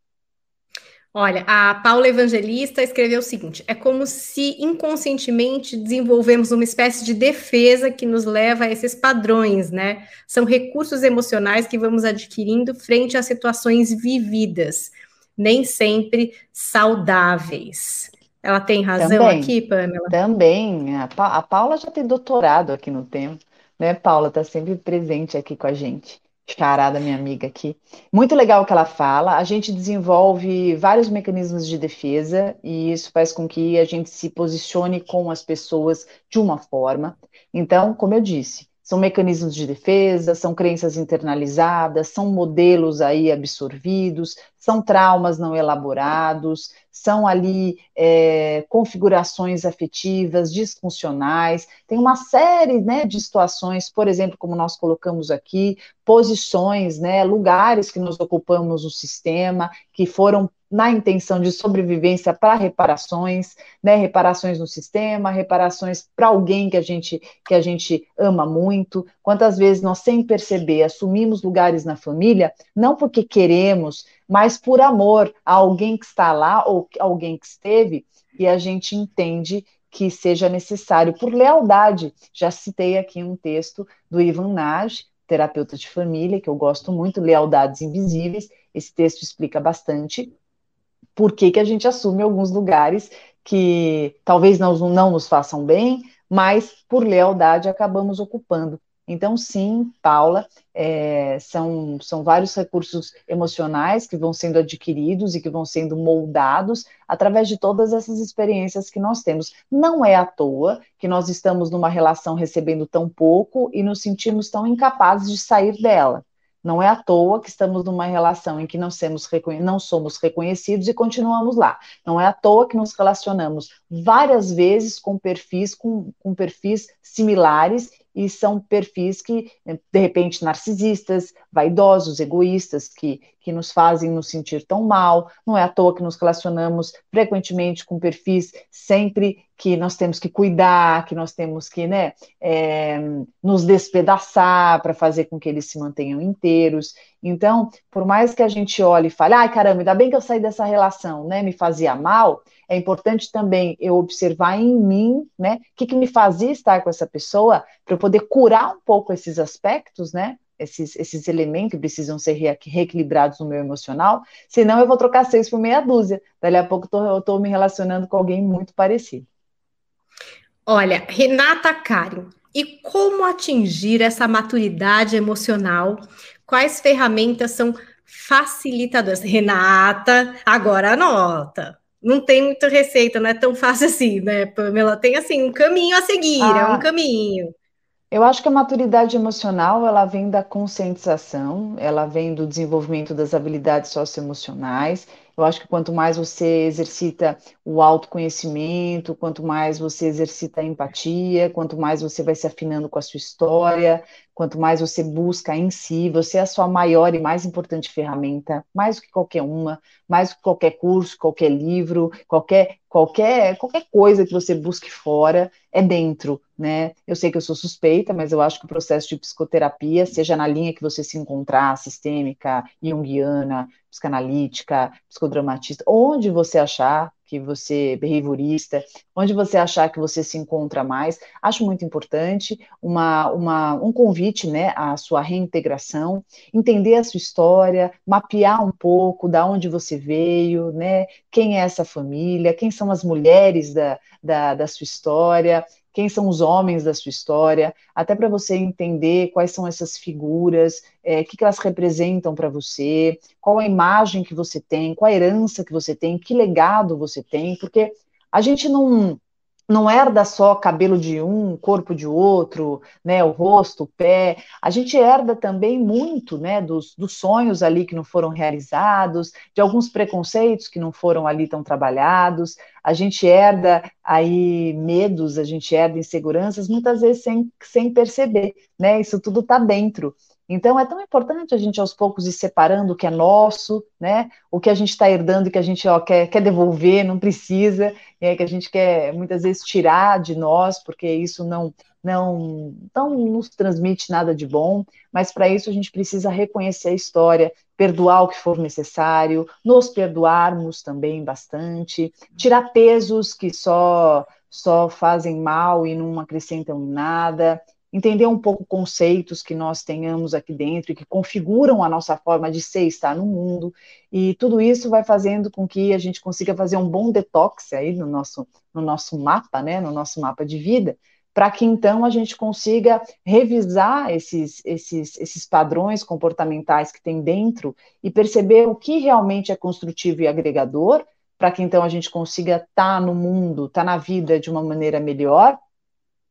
[SPEAKER 2] Olha, a Paula Evangelista escreveu o seguinte: é como se inconscientemente desenvolvemos uma espécie de defesa que nos leva a esses padrões, né? São recursos emocionais que vamos adquirindo frente a situações vividas, nem sempre saudáveis. Ela tem razão
[SPEAKER 3] também,
[SPEAKER 2] aqui, Pamela?
[SPEAKER 3] Também. A, pa a Paula já tem doutorado aqui no tema, né? Paula está sempre presente aqui com a gente. Charada, minha amiga aqui. Muito legal o que ela fala. A gente desenvolve vários mecanismos de defesa e isso faz com que a gente se posicione com as pessoas de uma forma. Então, como eu disse, são mecanismos de defesa, são crenças internalizadas, são modelos aí absorvidos, são traumas não elaborados, são ali é, configurações afetivas disfuncionais, tem uma série né, de situações, por exemplo, como nós colocamos aqui, posições, né, lugares que nos ocupamos no sistema, que foram na intenção de sobrevivência para reparações, né, reparações no sistema, reparações para alguém que a gente que a gente ama muito. Quantas vezes nós sem perceber assumimos lugares na família, não porque queremos, mas por amor a alguém que está lá ou alguém que esteve, e a gente entende que seja necessário por lealdade. Já citei aqui um texto do Ivan Nage, terapeuta de família, que eu gosto muito, Lealdades Invisíveis. Esse texto explica bastante por que, que a gente assume alguns lugares que talvez não, não nos façam bem, mas por lealdade acabamos ocupando. Então, sim, Paula, é, são, são vários recursos emocionais que vão sendo adquiridos e que vão sendo moldados através de todas essas experiências que nós temos. Não é à toa que nós estamos numa relação recebendo tão pouco e nos sentimos tão incapazes de sair dela. Não é à toa que estamos numa relação em que não, somos, não somos reconhecidos e continuamos lá. Não é à toa que nos relacionamos várias vezes com perfis, com, com perfis similares e são perfis que, de repente, narcisistas, vaidosos, egoístas, que, que nos fazem nos sentir tão mal. Não é à toa que nos relacionamos frequentemente com perfis sempre que nós temos que cuidar, que nós temos que né, é, nos despedaçar para fazer com que eles se mantenham inteiros. Então, por mais que a gente olhe e fale, ai caramba, ainda bem que eu saí dessa relação, né, me fazia mal, é importante também eu observar em mim, né, o que, que me fazia estar com essa pessoa, para eu poder curar um pouco esses aspectos, né, esses, esses elementos que precisam ser re reequilibrados no meu emocional, senão eu vou trocar seis por meia dúzia. Dali a pouco eu estou me relacionando com alguém muito parecido.
[SPEAKER 2] Olha, Renata Karen, e como atingir essa maturidade emocional? Quais ferramentas são facilitadoras? Renata, agora anota não tem muita receita, não é tão fácil assim, né, Pamela? Tem assim um caminho a seguir, ah, é um ah. caminho.
[SPEAKER 3] Eu acho que a maturidade emocional ela vem da conscientização, ela vem do desenvolvimento das habilidades socioemocionais eu acho que quanto mais você exercita o autoconhecimento, quanto mais você exercita a empatia, quanto mais você vai se afinando com a sua história, quanto mais você busca em si, você é a sua maior e mais importante ferramenta, mais do que qualquer uma, mais do que qualquer curso, qualquer livro, qualquer qualquer qualquer coisa que você busque fora é dentro, né? Eu sei que eu sou suspeita, mas eu acho que o processo de psicoterapia, seja na linha que você se encontrar, sistêmica, junguiana, psicanalítica, psicodramatista, onde você achar que você, behaviorista, onde você achar que você se encontra mais, acho muito importante uma, uma, um convite, né, à sua reintegração, entender a sua história, mapear um pouco da onde você veio, né, quem é essa família, quem são as mulheres da, da, da sua história, quem são os homens da sua história, até para você entender quais são essas figuras, é, o que, que elas representam para você, qual a imagem que você tem, qual a herança que você tem, que legado você tem, porque a gente não não herda só cabelo de um, corpo de outro, né, o rosto, o pé. A gente herda também muito, né, dos, dos sonhos ali que não foram realizados, de alguns preconceitos que não foram ali tão trabalhados. A gente herda aí medos, a gente herda inseguranças, muitas vezes sem, sem perceber, né? Isso tudo está dentro. Então é tão importante a gente aos poucos ir separando o que é nosso, né? O que a gente está herdando e que a gente ó, quer, quer devolver, não precisa, é, que a gente quer muitas vezes tirar de nós, porque isso não, não, não nos transmite nada de bom, mas para isso a gente precisa reconhecer a história, perdoar o que for necessário, nos perdoarmos também bastante, tirar pesos que só só fazem mal e não acrescentam nada, entender um pouco conceitos que nós tenhamos aqui dentro e que configuram a nossa forma de ser e estar no mundo. E tudo isso vai fazendo com que a gente consiga fazer um bom detox aí no nosso, no nosso mapa, né, no nosso mapa de vida, para que então a gente consiga revisar esses, esses, esses padrões comportamentais que tem dentro e perceber o que realmente é construtivo e agregador, para que então a gente consiga estar tá no mundo, estar tá na vida de uma maneira melhor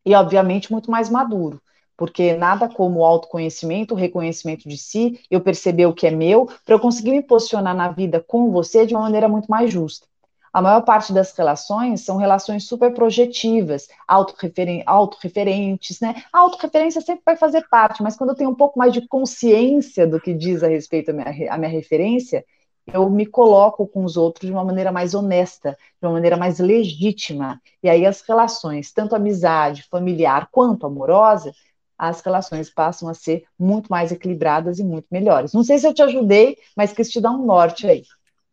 [SPEAKER 3] e, obviamente, muito mais maduro, porque nada como o autoconhecimento, o reconhecimento de si, eu perceber o que é meu, para eu conseguir me posicionar na vida com você de uma maneira muito mais justa. A maior parte das relações são relações super projetivas, autorreferen autorreferentes, né? A autorreferência sempre vai fazer parte, mas quando eu tenho um pouco mais de consciência do que diz a respeito à minha, à minha referência, eu me coloco com os outros de uma maneira mais honesta, de uma maneira mais legítima. E aí as relações, tanto amizade, familiar quanto amorosa, as relações passam a ser muito mais equilibradas e muito melhores. Não sei se eu te ajudei, mas quis te dar um norte aí.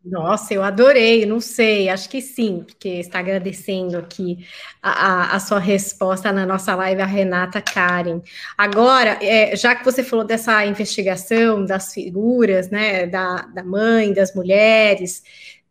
[SPEAKER 2] Nossa, eu adorei, não sei, acho que sim, porque está agradecendo aqui a, a, a sua resposta na nossa live, a Renata Karen. Agora, é, já que você falou dessa investigação das figuras, né, da, da mãe, das mulheres,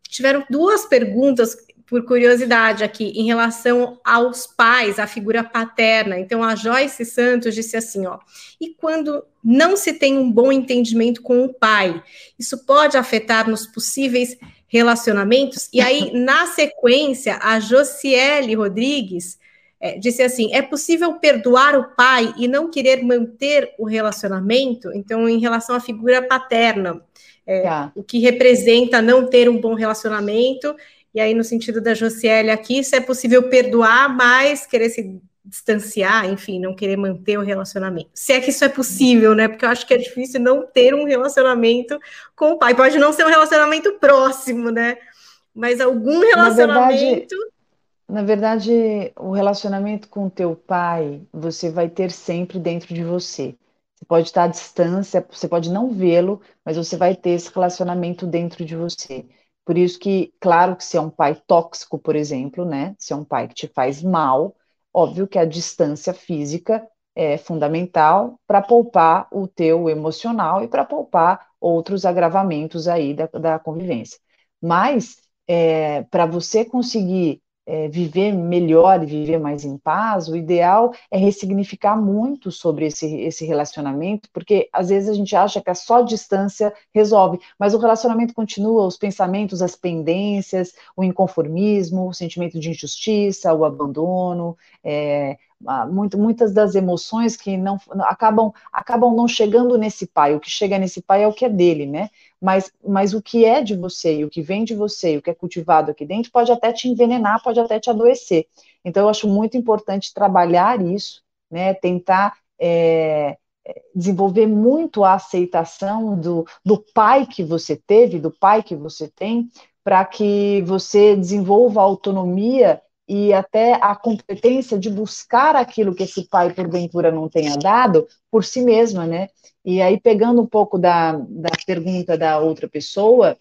[SPEAKER 2] tiveram duas perguntas por curiosidade aqui, em relação aos pais, a figura paterna. Então, a Joyce Santos disse assim: ó, e quando não se tem um bom entendimento com o pai, isso pode afetar nos possíveis relacionamentos? E aí, na sequência, a Josiele Rodrigues é, disse assim: é possível perdoar o pai e não querer manter o relacionamento? Então, em relação à figura paterna. É, tá. O que representa não ter um bom relacionamento e aí, no sentido da Josiele aqui, se é possível perdoar, mas querer se distanciar, enfim, não querer manter o relacionamento. Se é que isso é possível, né? Porque eu acho que é difícil não ter um relacionamento com o pai. Pode não ser um relacionamento próximo, né? Mas algum relacionamento.
[SPEAKER 3] Na verdade, na verdade o relacionamento com o teu pai, você vai ter sempre dentro de você. Você pode estar à distância, você pode não vê-lo, mas você vai ter esse relacionamento dentro de você. Por isso que, claro que se é um pai tóxico, por exemplo, né? Se é um pai que te faz mal, óbvio que a distância física é fundamental para poupar o teu emocional e para poupar outros agravamentos aí da, da convivência. Mas é, para você conseguir é, viver melhor e viver mais em paz, o ideal é ressignificar muito sobre esse, esse relacionamento, porque às vezes a gente acha que a só distância resolve, mas o relacionamento continua, os pensamentos, as pendências, o inconformismo, o sentimento de injustiça, o abandono, é, muito, muitas das emoções que não acabam acabam não chegando nesse pai. O que chega nesse pai é o que é dele, né? Mas, mas o que é de você, o que vem de você, o que é cultivado aqui dentro, pode até te envenenar, pode até te adoecer. Então, eu acho muito importante trabalhar isso, né? Tentar é, desenvolver muito a aceitação do, do pai que você teve, do pai que você tem, para que você desenvolva autonomia e até a competência de buscar aquilo que esse pai, porventura, não tenha dado por si mesma, né? E aí, pegando um pouco da, da pergunta da outra pessoa,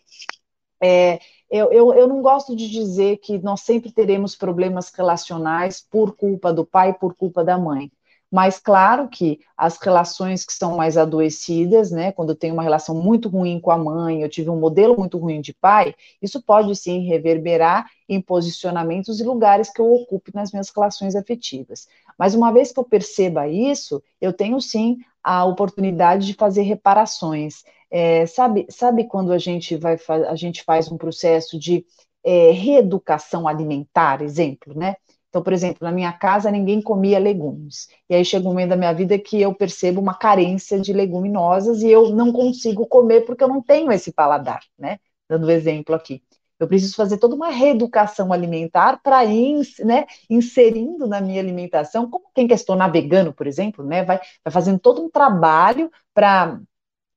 [SPEAKER 3] é, eu, eu, eu não gosto de dizer que nós sempre teremos problemas relacionais por culpa do pai, por culpa da mãe. Mas claro que as relações que são mais adoecidas, né, quando eu tenho uma relação muito ruim com a mãe, eu tive um modelo muito ruim de pai, isso pode sim reverberar em posicionamentos e lugares que eu ocupo nas minhas relações afetivas. Mas uma vez que eu perceba isso, eu tenho sim a oportunidade de fazer reparações. É, sabe, sabe quando a gente vai a gente faz um processo de é, reeducação alimentar, exemplo, né? Então, por exemplo, na minha casa ninguém comia legumes. E aí chega um momento da minha vida que eu percebo uma carência de leguminosas e eu não consigo comer porque eu não tenho esse paladar, né? Dando exemplo aqui. Eu preciso fazer toda uma reeducação alimentar para ir né, inserindo na minha alimentação, como quem quer se tornar vegano, por exemplo, né, vai, vai fazendo todo um trabalho para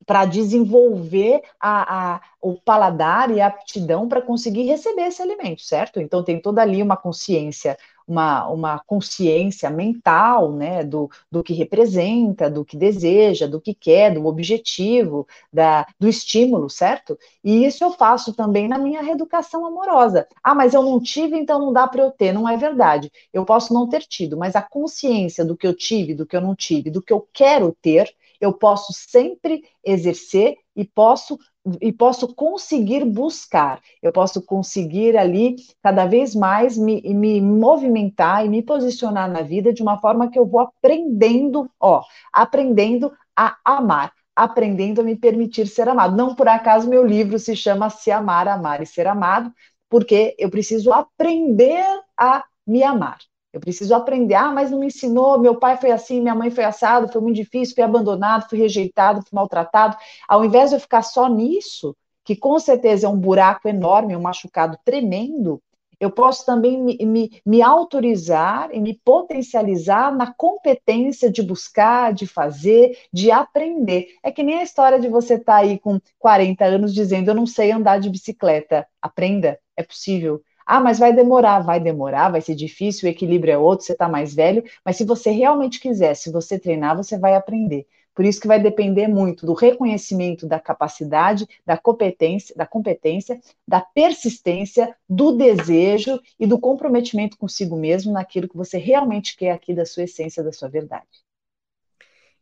[SPEAKER 3] para desenvolver a, a, o paladar e a aptidão para conseguir receber esse alimento, certo? Então tem toda ali uma consciência uma, uma consciência mental, né, do, do que representa, do que deseja, do que quer, do objetivo, da, do estímulo, certo? E isso eu faço também na minha reeducação amorosa. Ah, mas eu não tive, então não dá para eu ter. Não é verdade. Eu posso não ter tido, mas a consciência do que eu tive, do que eu não tive, do que eu quero ter, eu posso sempre exercer e posso e posso conseguir buscar, eu posso conseguir ali cada vez mais me, me movimentar e me posicionar na vida de uma forma que eu vou aprendendo, ó, aprendendo a amar, aprendendo a me permitir ser amado. Não por acaso meu livro se chama Se Amar, Amar e Ser Amado, porque eu preciso aprender a me amar. Eu preciso aprender. Ah, mas não me ensinou. Meu pai foi assim, minha mãe foi assado, foi muito difícil, fui abandonado, fui rejeitado, fui maltratado. Ao invés de eu ficar só nisso, que com certeza é um buraco enorme, um machucado tremendo, eu posso também me, me, me autorizar e me potencializar na competência de buscar, de fazer, de aprender. É que nem a história de você estar tá aí com 40 anos dizendo: Eu não sei andar de bicicleta. Aprenda, é possível. Ah, mas vai demorar, vai demorar, vai ser difícil, o equilíbrio é outro, você está mais velho, mas se você realmente quiser, se você treinar, você vai aprender. Por isso que vai depender muito do reconhecimento da capacidade, da competência, da competência, da persistência, do desejo e do comprometimento consigo mesmo naquilo que você realmente quer aqui da sua essência, da sua verdade.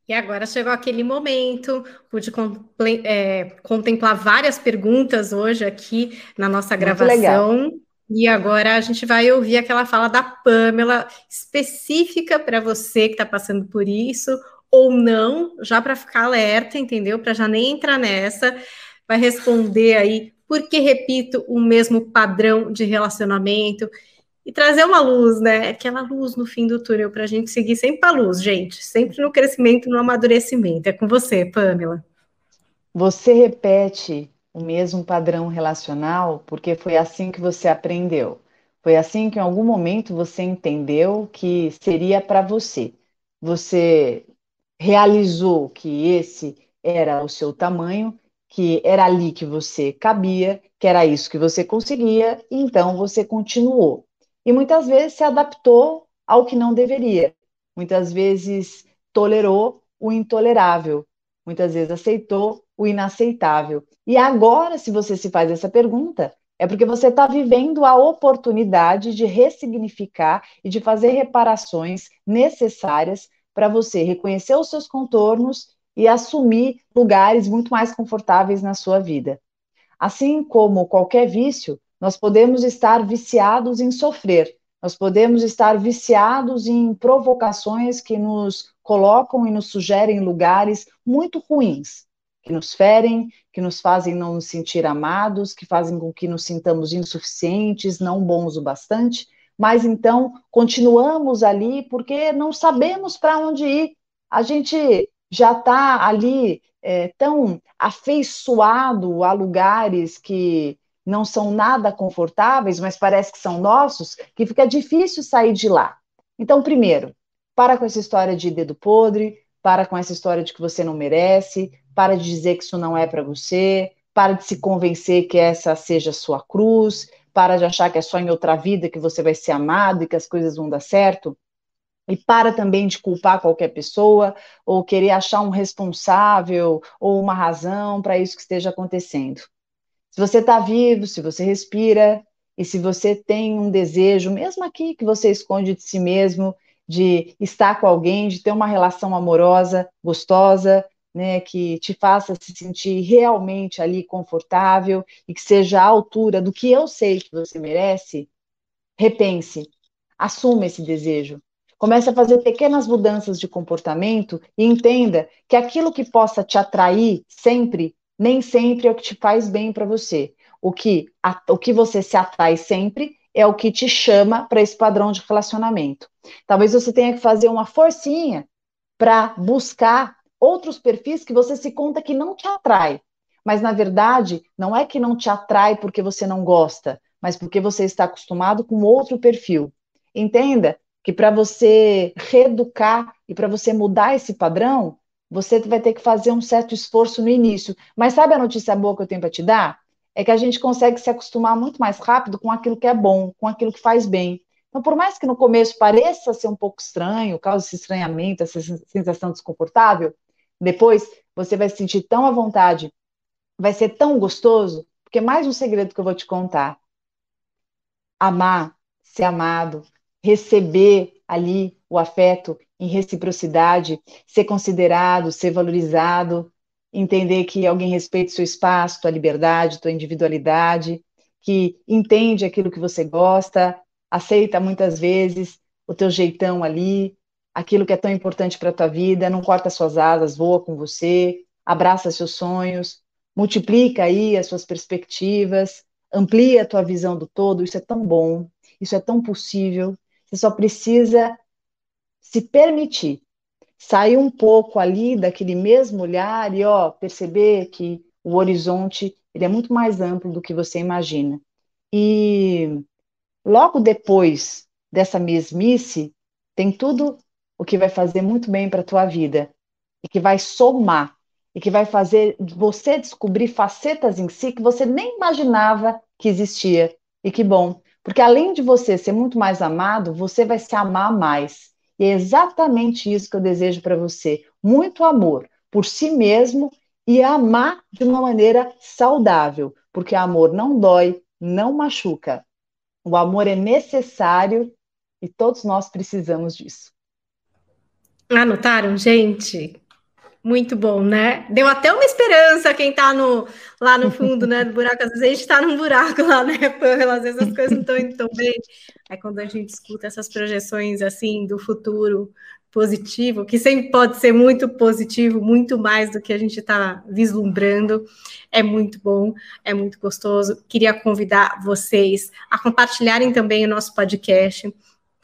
[SPEAKER 2] E agora chegou aquele momento, pude é, contemplar várias perguntas hoje aqui na nossa gravação. E agora a gente vai ouvir aquela fala da Pamela, específica para você que está passando por isso, ou não, já para ficar alerta, entendeu? Para já nem entrar nessa. Vai responder aí por que repito o mesmo padrão de relacionamento e trazer uma luz, né? Aquela luz no fim do túnel para a gente seguir sempre a luz, gente, sempre no crescimento, no amadurecimento. É com você, Pamela.
[SPEAKER 3] Você repete o mesmo padrão relacional, porque foi assim que você aprendeu. Foi assim que em algum momento você entendeu que seria para você. Você realizou que esse era o seu tamanho, que era ali que você cabia, que era isso que você conseguia, e então você continuou. E muitas vezes se adaptou ao que não deveria. Muitas vezes tolerou o intolerável. Muitas vezes aceitou o inaceitável. E agora, se você se faz essa pergunta, é porque você está vivendo a oportunidade de ressignificar e de fazer reparações necessárias para você reconhecer os seus contornos e assumir lugares muito mais confortáveis na sua vida. Assim como qualquer vício, nós podemos estar viciados em sofrer, nós podemos estar viciados em provocações que nos colocam e nos sugerem lugares muito ruins que nos ferem, que nos fazem não nos sentir amados, que fazem com que nos sintamos insuficientes, não bons o bastante, mas então continuamos ali porque não sabemos para onde ir. A gente já está ali é, tão afeiçoado a lugares que não são nada confortáveis, mas parece que são nossos, que fica difícil sair de lá. Então, primeiro, para com essa história de dedo podre, para com essa história de que você não merece, para de dizer que isso não é para você, para de se convencer que essa seja a sua cruz, para de achar que é só em outra vida que você vai ser amado e que as coisas vão dar certo. E para também de culpar qualquer pessoa ou querer achar um responsável ou uma razão para isso que esteja acontecendo. Se você está vivo, se você respira e se você tem um desejo, mesmo aqui que você esconde de si mesmo, de estar com alguém, de ter uma relação amorosa, gostosa, né, que te faça se sentir realmente ali confortável e que seja à altura do que eu sei que você merece, repense, assuma esse desejo. Comece a fazer pequenas mudanças de comportamento e entenda que aquilo que possa te atrair sempre, nem sempre é o que te faz bem para você. O que, a, o que você se atrai sempre é o que te chama para esse padrão de relacionamento. Talvez você tenha que fazer uma forcinha para buscar outros perfis que você se conta que não te atrai. Mas na verdade, não é que não te atrai porque você não gosta, mas porque você está acostumado com outro perfil. Entenda que para você reeducar e para você mudar esse padrão, você vai ter que fazer um certo esforço no início. Mas sabe a notícia boa que eu tenho para te dar? É que a gente consegue se acostumar muito mais rápido com aquilo que é bom, com aquilo que faz bem. Então, por mais que no começo pareça ser um pouco estranho, cause esse estranhamento, essa sensação desconfortável, depois você vai se sentir tão à vontade, vai ser tão gostoso, porque mais um segredo que eu vou te contar. Amar, ser amado, receber ali o afeto em reciprocidade, ser considerado, ser valorizado, entender que alguém respeita seu espaço, tua liberdade, tua individualidade, que entende aquilo que você gosta, aceita muitas vezes o teu jeitão ali, aquilo que é tão importante para a tua vida, não corta suas asas, voa com você, abraça seus sonhos, multiplica aí as suas perspectivas, amplia a tua visão do todo, isso é tão bom, isso é tão possível, você só precisa se permitir sair um pouco ali daquele mesmo olhar e ó, perceber que o horizonte ele é muito mais amplo do que você imagina. E logo depois dessa mesmice, tem tudo o que vai fazer muito bem para a tua vida e que vai somar e que vai fazer você descobrir facetas em si que você nem imaginava que existia. E que bom, porque além de você ser muito mais amado, você vai se amar mais. E é exatamente isso que eu desejo para você: muito amor por si mesmo e amar de uma maneira saudável, porque amor não dói, não machuca. O amor é necessário e todos nós precisamos disso.
[SPEAKER 2] Anotaram, gente? Muito bom, né? Deu até uma esperança quem tá no, lá no fundo, né, do buraco. Às vezes a gente tá num buraco lá, né, Pamela? Às vezes as coisas não estão indo tão bem. Aí quando a gente escuta essas projeções, assim, do futuro positivo, que sempre pode ser muito positivo, muito mais do que a gente está vislumbrando, é muito bom, é muito gostoso. Queria convidar vocês a compartilharem também o nosso podcast,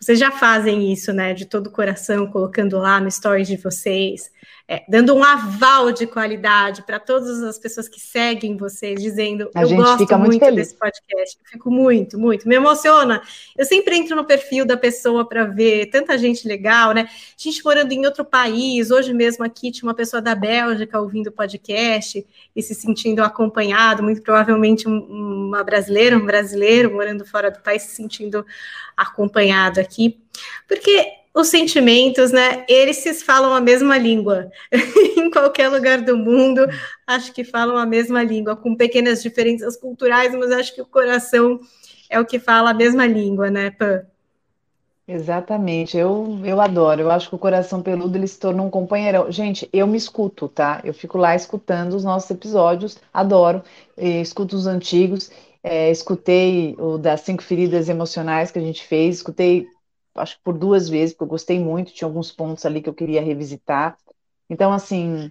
[SPEAKER 2] vocês já fazem isso, né? De todo o coração, colocando lá no stories de vocês, é, dando um aval de qualidade para todas as pessoas que seguem vocês, dizendo
[SPEAKER 3] a eu gosto muito, muito
[SPEAKER 2] desse podcast. Eu fico muito, muito, me emociona. Eu sempre entro no perfil da pessoa para ver tanta gente legal, né? Gente morando em outro país, hoje mesmo aqui tinha uma pessoa da Bélgica ouvindo o podcast e se sentindo acompanhado, muito provavelmente uma brasileira, um brasileiro morando fora do país se sentindo acompanhado aqui, porque os sentimentos, né? Eles se falam a mesma língua. em qualquer lugar do mundo, acho que falam a mesma língua, com pequenas diferenças culturais, mas acho que o coração é o que fala a mesma língua, né, Pan?
[SPEAKER 3] Exatamente, eu, eu adoro. Eu acho que o coração peludo ele se torna um companheirão. Gente, eu me escuto, tá? Eu fico lá escutando os nossos episódios, adoro. escuto os antigos, é, escutei o das cinco feridas emocionais que a gente fez, escutei acho que por duas vezes, porque eu gostei muito, tinha alguns pontos ali que eu queria revisitar. Então, assim,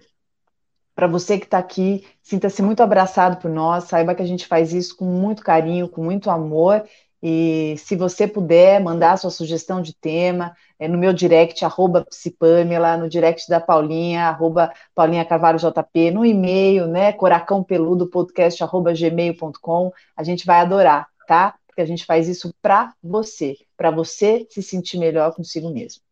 [SPEAKER 3] para você que está aqui, sinta-se muito abraçado por nós, saiba que a gente faz isso com muito carinho, com muito amor. E se você puder mandar sua sugestão de tema, é no meu direct, arroba Psipamela, no direct da Paulinha, arroba Paulinha Carvalho JP, no e-mail, né, coracãopeludo podcast, arroba gmail.com, a gente vai adorar, tá? Porque a gente faz isso para você para você se sentir melhor consigo mesmo.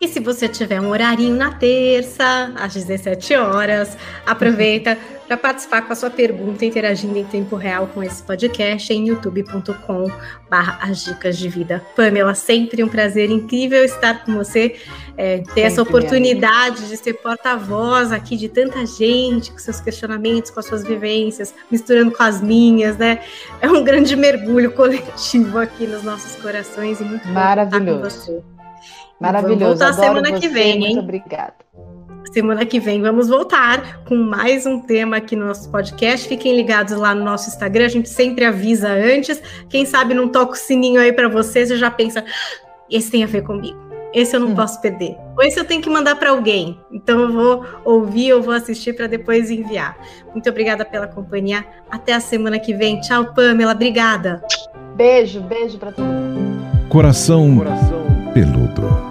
[SPEAKER 2] E se você tiver um horarinho na terça, às 17 horas, aproveita para participar com a sua pergunta, interagindo em tempo real com esse podcast em youtube.com as dicas de vida. Pamela, sempre um prazer incrível estar com você, é, ter sempre essa oportunidade de ser porta-voz aqui de tanta gente, com seus questionamentos, com as suas vivências, misturando com as minhas, né? É um grande mergulho coletivo aqui nos nossos corações e muito
[SPEAKER 3] Maravilhoso. Maravilhoso.
[SPEAKER 2] Vamos voltar
[SPEAKER 3] Adoro
[SPEAKER 2] semana
[SPEAKER 3] você.
[SPEAKER 2] que vem,
[SPEAKER 3] Muito
[SPEAKER 2] hein?
[SPEAKER 3] obrigada.
[SPEAKER 2] Semana que vem vamos voltar com mais um tema aqui no nosso podcast. Fiquem ligados lá no nosso Instagram, a gente sempre avisa antes. Quem sabe não toca o sininho aí para vocês e já pensa: "Ah, esse tem a ver comigo. Esse eu não
[SPEAKER 3] Hum.
[SPEAKER 2] posso perder. Ou esse eu tenho que mandar para alguém. Então eu vou ouvir, eu vou assistir para depois enviar. Muito obrigada pela companhia. Até a semana que vem. Tchau, Pamela. Obrigada.
[SPEAKER 3] Beijo, beijo para todo mundo.
[SPEAKER 1] Coração peludo.